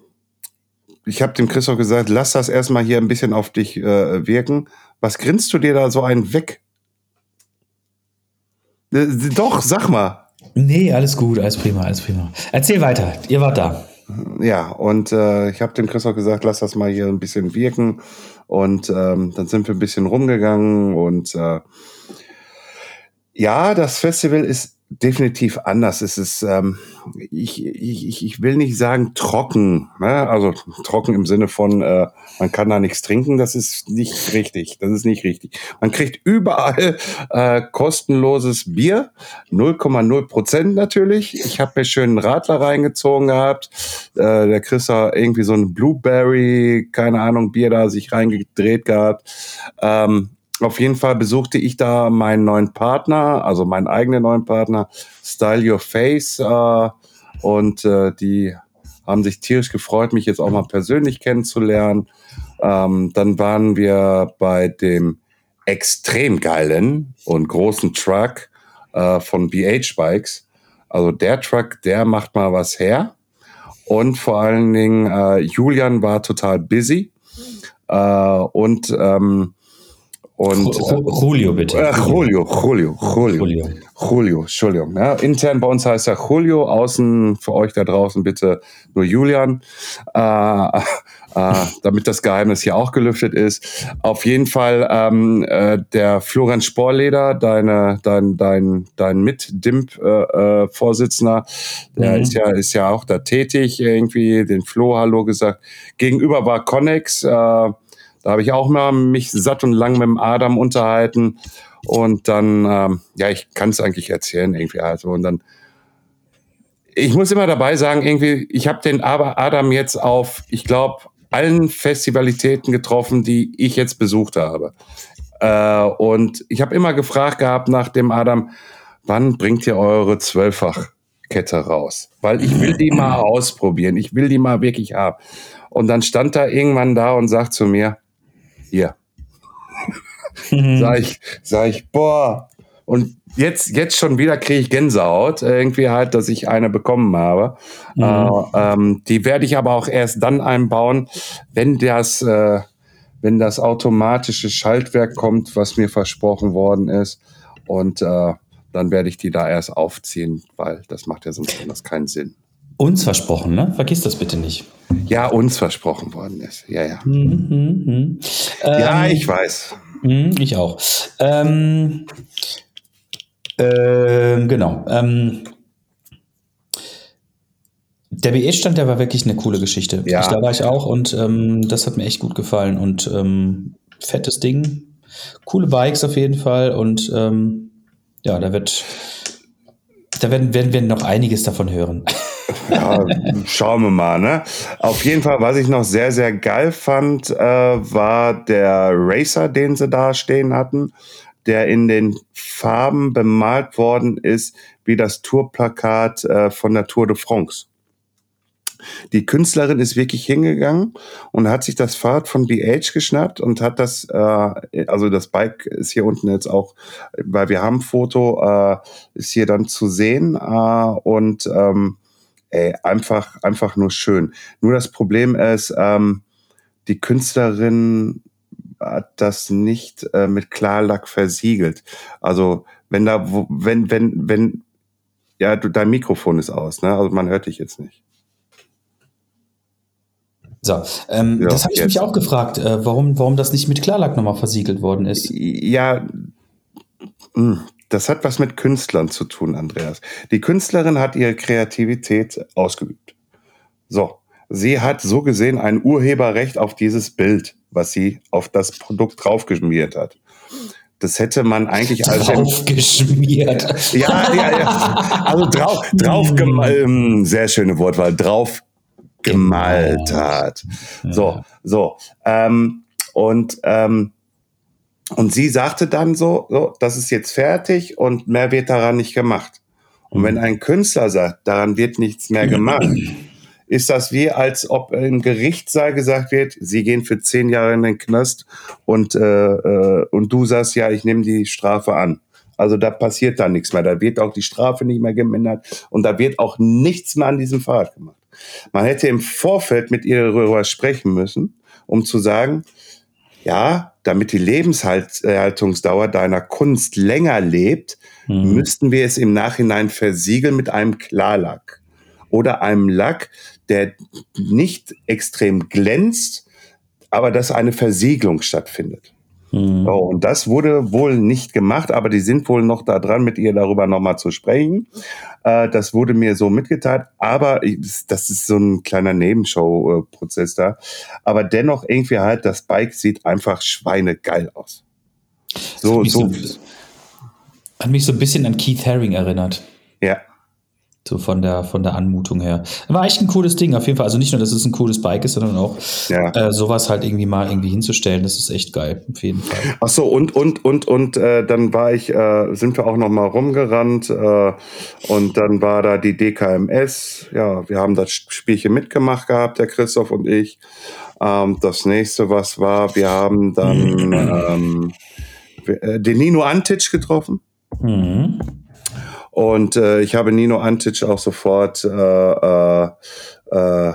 ich habe dem Christoph gesagt, lass das erstmal hier ein bisschen auf dich äh, wirken. Was grinst du dir da so einen weg? Äh, doch, sag mal. Nee, alles gut, alles prima, alles prima. Erzähl weiter, ihr wart da. Ja, und äh, ich habe dem Christoph gesagt, lass das mal hier ein bisschen wirken. Und ähm, dann sind wir ein bisschen rumgegangen und äh, ja, das Festival ist definitiv anders. Es ist, ähm, ich, ich, ich will nicht sagen trocken, ne? also trocken im Sinne von, äh, man kann da nichts trinken, das ist nicht richtig. Das ist nicht richtig. Man kriegt überall äh, kostenloses Bier, 0,0 Prozent natürlich. Ich habe mir schön einen Radler reingezogen gehabt. Äh, der Chris hat irgendwie so ein Blueberry, keine Ahnung, Bier da sich reingedreht gehabt. Ähm, auf jeden Fall besuchte ich da meinen neuen Partner, also meinen eigenen neuen Partner, Style Your Face. Äh, und äh, die haben sich tierisch gefreut, mich jetzt auch mal persönlich kennenzulernen. Ähm, dann waren wir bei dem extrem geilen und großen Truck äh, von BH Bikes. Also der Truck, der macht mal was her. Und vor allen Dingen, äh, Julian war total busy. Äh, und ähm, und, Julio, bitte. Äh, Julio, Julio, Julio, Julio. Julio, Entschuldigung. Ja, intern bei uns heißt er Julio, außen für euch da draußen bitte nur Julian, äh, äh, damit das Geheimnis hier auch gelüftet ist. Auf jeden Fall ähm, äh, der Florian Sporleder, deine, dein, dein, dein Mit-Dimp-Vorsitzender, äh, der mhm. ist, ja, ist ja auch da tätig, irgendwie, den Flo Hallo gesagt. Gegenüber war Connex, äh, da habe ich auch mal mich satt und lang mit dem Adam unterhalten. Und dann, ähm, ja, ich kann es eigentlich erzählen irgendwie. Also, und dann, ich muss immer dabei sagen, irgendwie, ich habe den Adam jetzt auf, ich glaube, allen Festivalitäten getroffen, die ich jetzt besucht habe. Äh, und ich habe immer gefragt gehabt nach dem Adam, wann bringt ihr eure Zwölffachkette raus? Weil ich will die mal ausprobieren. Ich will die mal wirklich haben. Und dann stand er irgendwann da und sagt zu mir, hier. sag, ich, sag ich, boah, und jetzt, jetzt schon wieder kriege ich Gänsehaut, irgendwie halt, dass ich eine bekommen habe. Mhm. Äh, ähm, die werde ich aber auch erst dann einbauen, wenn das, äh, wenn das automatische Schaltwerk kommt, was mir versprochen worden ist. Und äh, dann werde ich die da erst aufziehen, weil das macht ja sonst anders keinen Sinn. Uns versprochen, ne? Vergiss das bitte nicht. Ja, uns versprochen worden ist. Ja, ja. Mhm, mh, mh. Ja, ähm, ich weiß. Mh, ich auch. Ähm, ähm, genau. Ähm, der BE-Stand, der war wirklich eine coole Geschichte. Ja. Ich, da war ich auch und ähm, das hat mir echt gut gefallen. Und ähm, fettes Ding. Coole Bikes auf jeden Fall. Und ähm, ja, da wird, da werden, werden wir noch einiges davon hören. Ja, schauen wir mal. Ne? Auf jeden Fall, was ich noch sehr, sehr geil fand, äh, war der Racer, den sie da stehen hatten der in den Farben bemalt worden ist, wie das Tourplakat äh, von der Tour de France. Die Künstlerin ist wirklich hingegangen und hat sich das Fahrrad von BH geschnappt und hat das, äh, also das Bike ist hier unten jetzt auch, weil wir haben ein Foto, äh, ist hier dann zu sehen äh, und ähm, ey, einfach, einfach nur schön. Nur das Problem ist, ähm, die Künstlerin hat das nicht äh, mit Klarlack versiegelt. Also wenn da, wenn, wenn, wenn, ja, du, dein Mikrofon ist aus, ne? Also man hört dich jetzt nicht. So, ähm, ja, das habe ich mich auch gefragt, äh, warum, warum das nicht mit Klarlack nochmal versiegelt worden ist. Ja, hm, das hat was mit Künstlern zu tun, Andreas. Die Künstlerin hat ihre Kreativität ausgeübt. So, sie hat so gesehen ein Urheberrecht auf dieses Bild was sie auf das Produkt draufgeschmiert hat. Das hätte man eigentlich als draufgeschmiert. Ja, ja, ja. Also drauf, drauf ähm, sehr schöne Wortwahl, drauf gemalt hat. So, so. Ähm, und ähm, und sie sagte dann so, so, das ist jetzt fertig und mehr wird daran nicht gemacht. Und wenn ein Künstler sagt, daran wird nichts mehr gemacht, ist das wie, als ob im Gerichtssaal gesagt wird, Sie gehen für zehn Jahre in den Knast und, äh, äh, und du sagst, ja, ich nehme die Strafe an. Also da passiert da nichts mehr. Da wird auch die Strafe nicht mehr gemindert und da wird auch nichts mehr an diesem Fahrrad gemacht. Man hätte im Vorfeld mit ihr darüber sprechen müssen, um zu sagen, ja, damit die Lebenshaltungsdauer deiner Kunst länger lebt, mhm. müssten wir es im Nachhinein versiegeln mit einem Klarlack oder einem Lack, der nicht extrem glänzt, aber dass eine Versiegelung stattfindet. Mhm. So, und das wurde wohl nicht gemacht, aber die sind wohl noch da dran, mit ihr darüber nochmal zu sprechen. Äh, das wurde mir so mitgeteilt, aber das ist so ein kleiner Nebenshow-Prozess da. Aber dennoch irgendwie halt, das Bike sieht einfach schweinegeil aus. So, so. so hat mich so ein bisschen an Keith Haring erinnert. Ja. So von der, von der Anmutung her. War echt ein cooles Ding, auf jeden Fall. Also nicht nur, dass es ein cooles Bike ist, sondern auch ja. äh, sowas halt irgendwie mal irgendwie hinzustellen. Das ist echt geil, auf jeden Fall. Ach so, und, und, und, und äh, dann war ich, äh, sind wir auch noch mal rumgerannt äh, und dann war da die DKMS. Ja, wir haben das Spielchen mitgemacht gehabt, der Christoph und ich. Ähm, das nächste, was war, wir haben dann ähm, äh, den Nino Antic getroffen. Mhm. Und äh, ich habe Nino Antic auch sofort äh, äh, äh,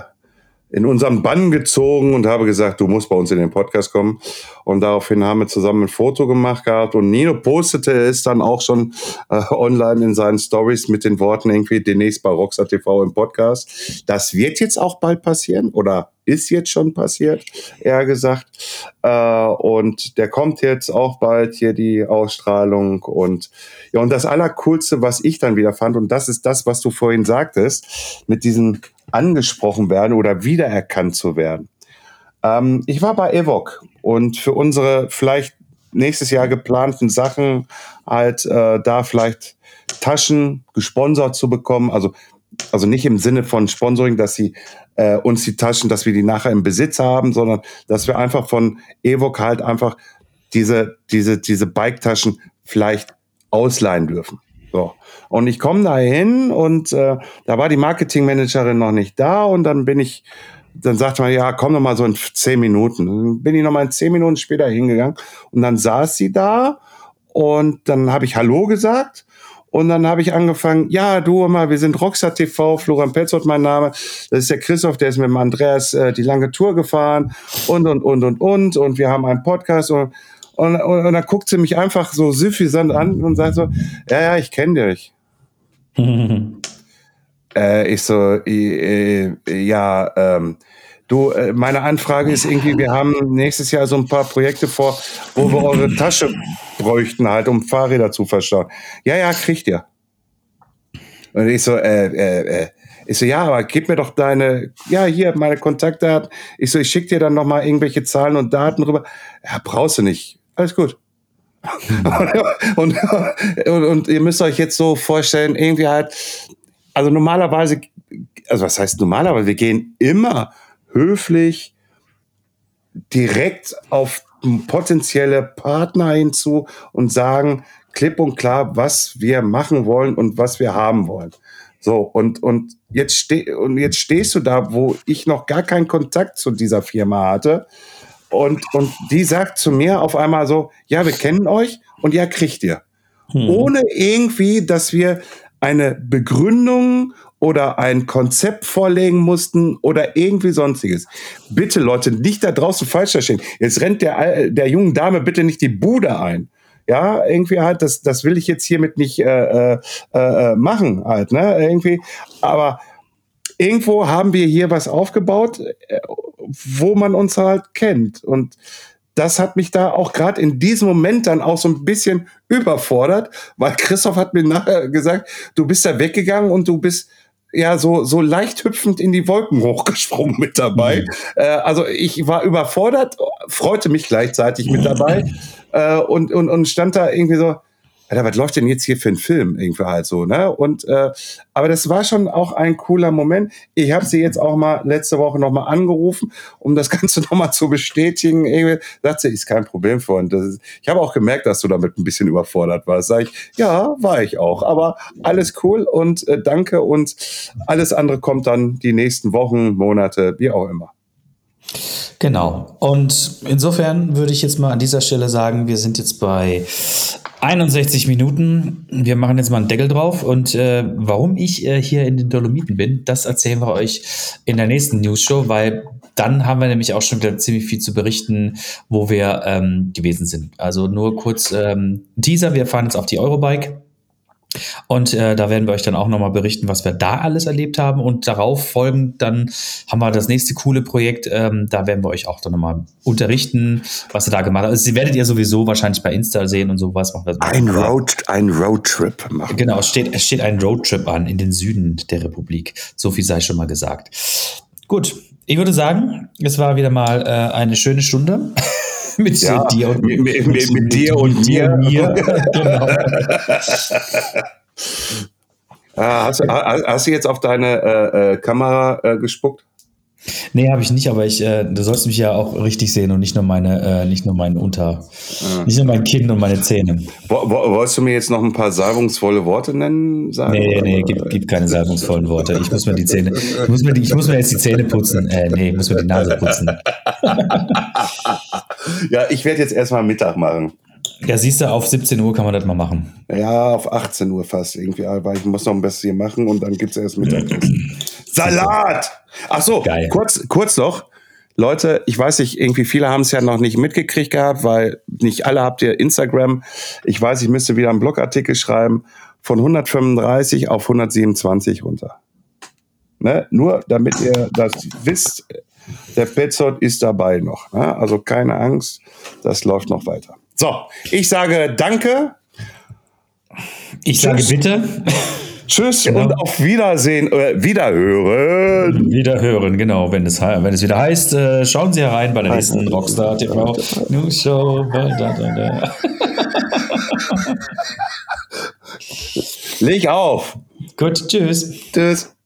in unseren Bann gezogen und habe gesagt, du musst bei uns in den Podcast kommen. Und daraufhin haben wir zusammen ein Foto gemacht gehabt und Nino postete es dann auch schon äh, online in seinen Stories mit den Worten irgendwie demnächst bei Rockstar TV im Podcast. Das wird jetzt auch bald passieren oder ist jetzt schon passiert, eher gesagt. Äh, und der kommt jetzt auch bald hier die Ausstrahlung und ja, und das Allercoolste, was ich dann wieder fand, und das ist das, was du vorhin sagtest, mit diesem angesprochen werden oder wiedererkannt zu werden. Ähm, ich war bei Evok und für unsere vielleicht nächstes Jahr geplanten Sachen halt äh, da vielleicht Taschen gesponsert zu bekommen. Also, also nicht im Sinne von Sponsoring, dass sie äh, uns die Taschen, dass wir die nachher im Besitz haben, sondern dass wir einfach von Evok halt einfach diese, diese, diese Bike-Taschen vielleicht ausleihen dürfen. So. Und ich komme da hin und äh, da war die Marketingmanagerin noch nicht da und dann bin ich, dann sagte man, ja, komm noch mal so in zehn Minuten. Dann bin ich noch mal in zehn Minuten später hingegangen und dann saß sie da Und dann habe ich Hallo gesagt. Und dann habe ich angefangen, ja, du mal, wir sind Rockstar TV, Florian Petzold mein Name. Das ist der Christoph, der ist mit dem Andreas äh, die lange Tour gefahren und, und, und, und, und. Und wir haben einen Podcast und, und, und, und dann guckt sie mich einfach so süffisant an und sagt so, ja, ja, ich kenne dich. äh, ich so, äh, ja, ähm, Du, äh, meine Anfrage ist irgendwie, wir haben nächstes Jahr so ein paar Projekte vor, wo wir eure Tasche bräuchten, halt, um Fahrräder zu verstauen. Ja, ja, kriegt ihr. Und ich so, äh, äh, äh. Ich so, ja, aber gib mir doch deine, ja, hier, meine Kontaktdaten. Ich so, ich schick dir dann nochmal irgendwelche Zahlen und Daten rüber. Ja, brauchst du nicht. Alles gut. und, und, und ihr müsst euch jetzt so vorstellen, irgendwie halt, also normalerweise, also was heißt normalerweise, wir gehen immer höflich direkt auf potenzielle Partner hinzu und sagen klipp und klar, was wir machen wollen und was wir haben wollen. So, und, und, jetzt steh, und jetzt stehst du da, wo ich noch gar keinen Kontakt zu dieser Firma hatte. Und, und die sagt zu mir auf einmal so, ja, wir kennen euch und ja, kriegt ihr. Hm. Ohne irgendwie, dass wir eine Begründung oder ein Konzept vorlegen mussten oder irgendwie sonstiges. Bitte Leute, nicht da draußen falsch verstehen. Jetzt rennt der, der jungen Dame bitte nicht die Bude ein. Ja, irgendwie halt, das, das will ich jetzt hiermit nicht äh, äh, äh, machen halt, ne, irgendwie. Aber irgendwo haben wir hier was aufgebaut, äh, wo man uns halt kennt. Und das hat mich da auch gerade in diesem Moment dann auch so ein bisschen überfordert, weil Christoph hat mir nachher gesagt, du bist da weggegangen und du bist ja so so leicht hüpfend in die Wolken hochgesprungen mit dabei. Mhm. Äh, also ich war überfordert, freute mich gleichzeitig mit dabei äh, und, und und stand da irgendwie so Alter, was läuft denn jetzt hier für ein Film irgendwie halt so, ne? Und äh, aber das war schon auch ein cooler Moment. Ich habe sie jetzt auch mal letzte Woche noch mal angerufen, um das Ganze noch mal zu bestätigen. Irgendwie sagt sie, ist kein Problem, Freund. Ist, ich habe auch gemerkt, dass du damit ein bisschen überfordert warst. Sag ich, ja, war ich auch. Aber alles cool und äh, danke und alles andere kommt dann die nächsten Wochen, Monate, wie auch immer. Genau. Und insofern würde ich jetzt mal an dieser Stelle sagen, wir sind jetzt bei 61 Minuten. Wir machen jetzt mal einen Deckel drauf. Und äh, warum ich äh, hier in den Dolomiten bin, das erzählen wir euch in der nächsten News-Show, weil dann haben wir nämlich auch schon wieder ziemlich viel zu berichten, wo wir ähm, gewesen sind. Also nur kurz ähm, Teaser. Wir fahren jetzt auf die Eurobike. Und äh, da werden wir euch dann auch nochmal berichten, was wir da alles erlebt haben. Und darauf folgend dann haben wir das nächste coole Projekt. Ähm, da werden wir euch auch dann nochmal unterrichten, was wir da gemacht haben. Also, Sie werdet ihr sowieso wahrscheinlich bei Insta sehen und sowas. Machen wir ein, Road, ein Roadtrip machen. Genau, es steht, es steht ein Roadtrip an in den Süden der Republik. So viel sei schon mal gesagt. Gut, ich würde sagen, es war wieder mal äh, eine schöne Stunde. mit ja, dir und mit, mit, mit, mit dir und mir. mir. genau. ah, hast, hast, du jetzt auf deine äh, äh, Kamera äh, gespuckt? Nee, habe ich nicht, aber ich, äh, du sollst mich ja auch richtig sehen und nicht nur meine, äh, nicht nur meinen Unter, ah. nicht nur mein Kinn und meine Zähne. Wo, wo, wolltest du mir jetzt noch ein paar salbungsvolle Worte nennen? Sagen, nee, oder? nee, gib, gib keine salbungsvollen Worte. Ich muss mir die Zähne, ich muss mir, die, ich muss mir jetzt die Zähne putzen. Äh, nee, ich muss mir die Nase putzen. ja, ich werde jetzt erstmal Mittag machen. Ja, siehst du, auf 17 Uhr kann man das mal machen. Ja, auf 18 Uhr fast irgendwie, aber ich muss noch ein bisschen machen und dann gibt es erst Mittagessen. Salat! Ach so, Geil. kurz, kurz noch. Leute, ich weiß nicht, irgendwie viele haben es ja noch nicht mitgekriegt gehabt, weil nicht alle habt ihr Instagram. Ich weiß, ich müsste wieder einen Blogartikel schreiben von 135 auf 127 runter. Ne? Nur damit ihr das wisst, der Petzold ist dabei noch. Ne? Also keine Angst, das läuft noch weiter. So, ich sage danke. Ich sage bitte. Tschüss genau. und auf Wiedersehen, äh, Wiederhören. Wiederhören, genau. Wenn es, wenn es wieder heißt, äh, schauen Sie herein bei der nächsten Rockstar TV News Show. Leg auf. Gut, tschüss. Tschüss.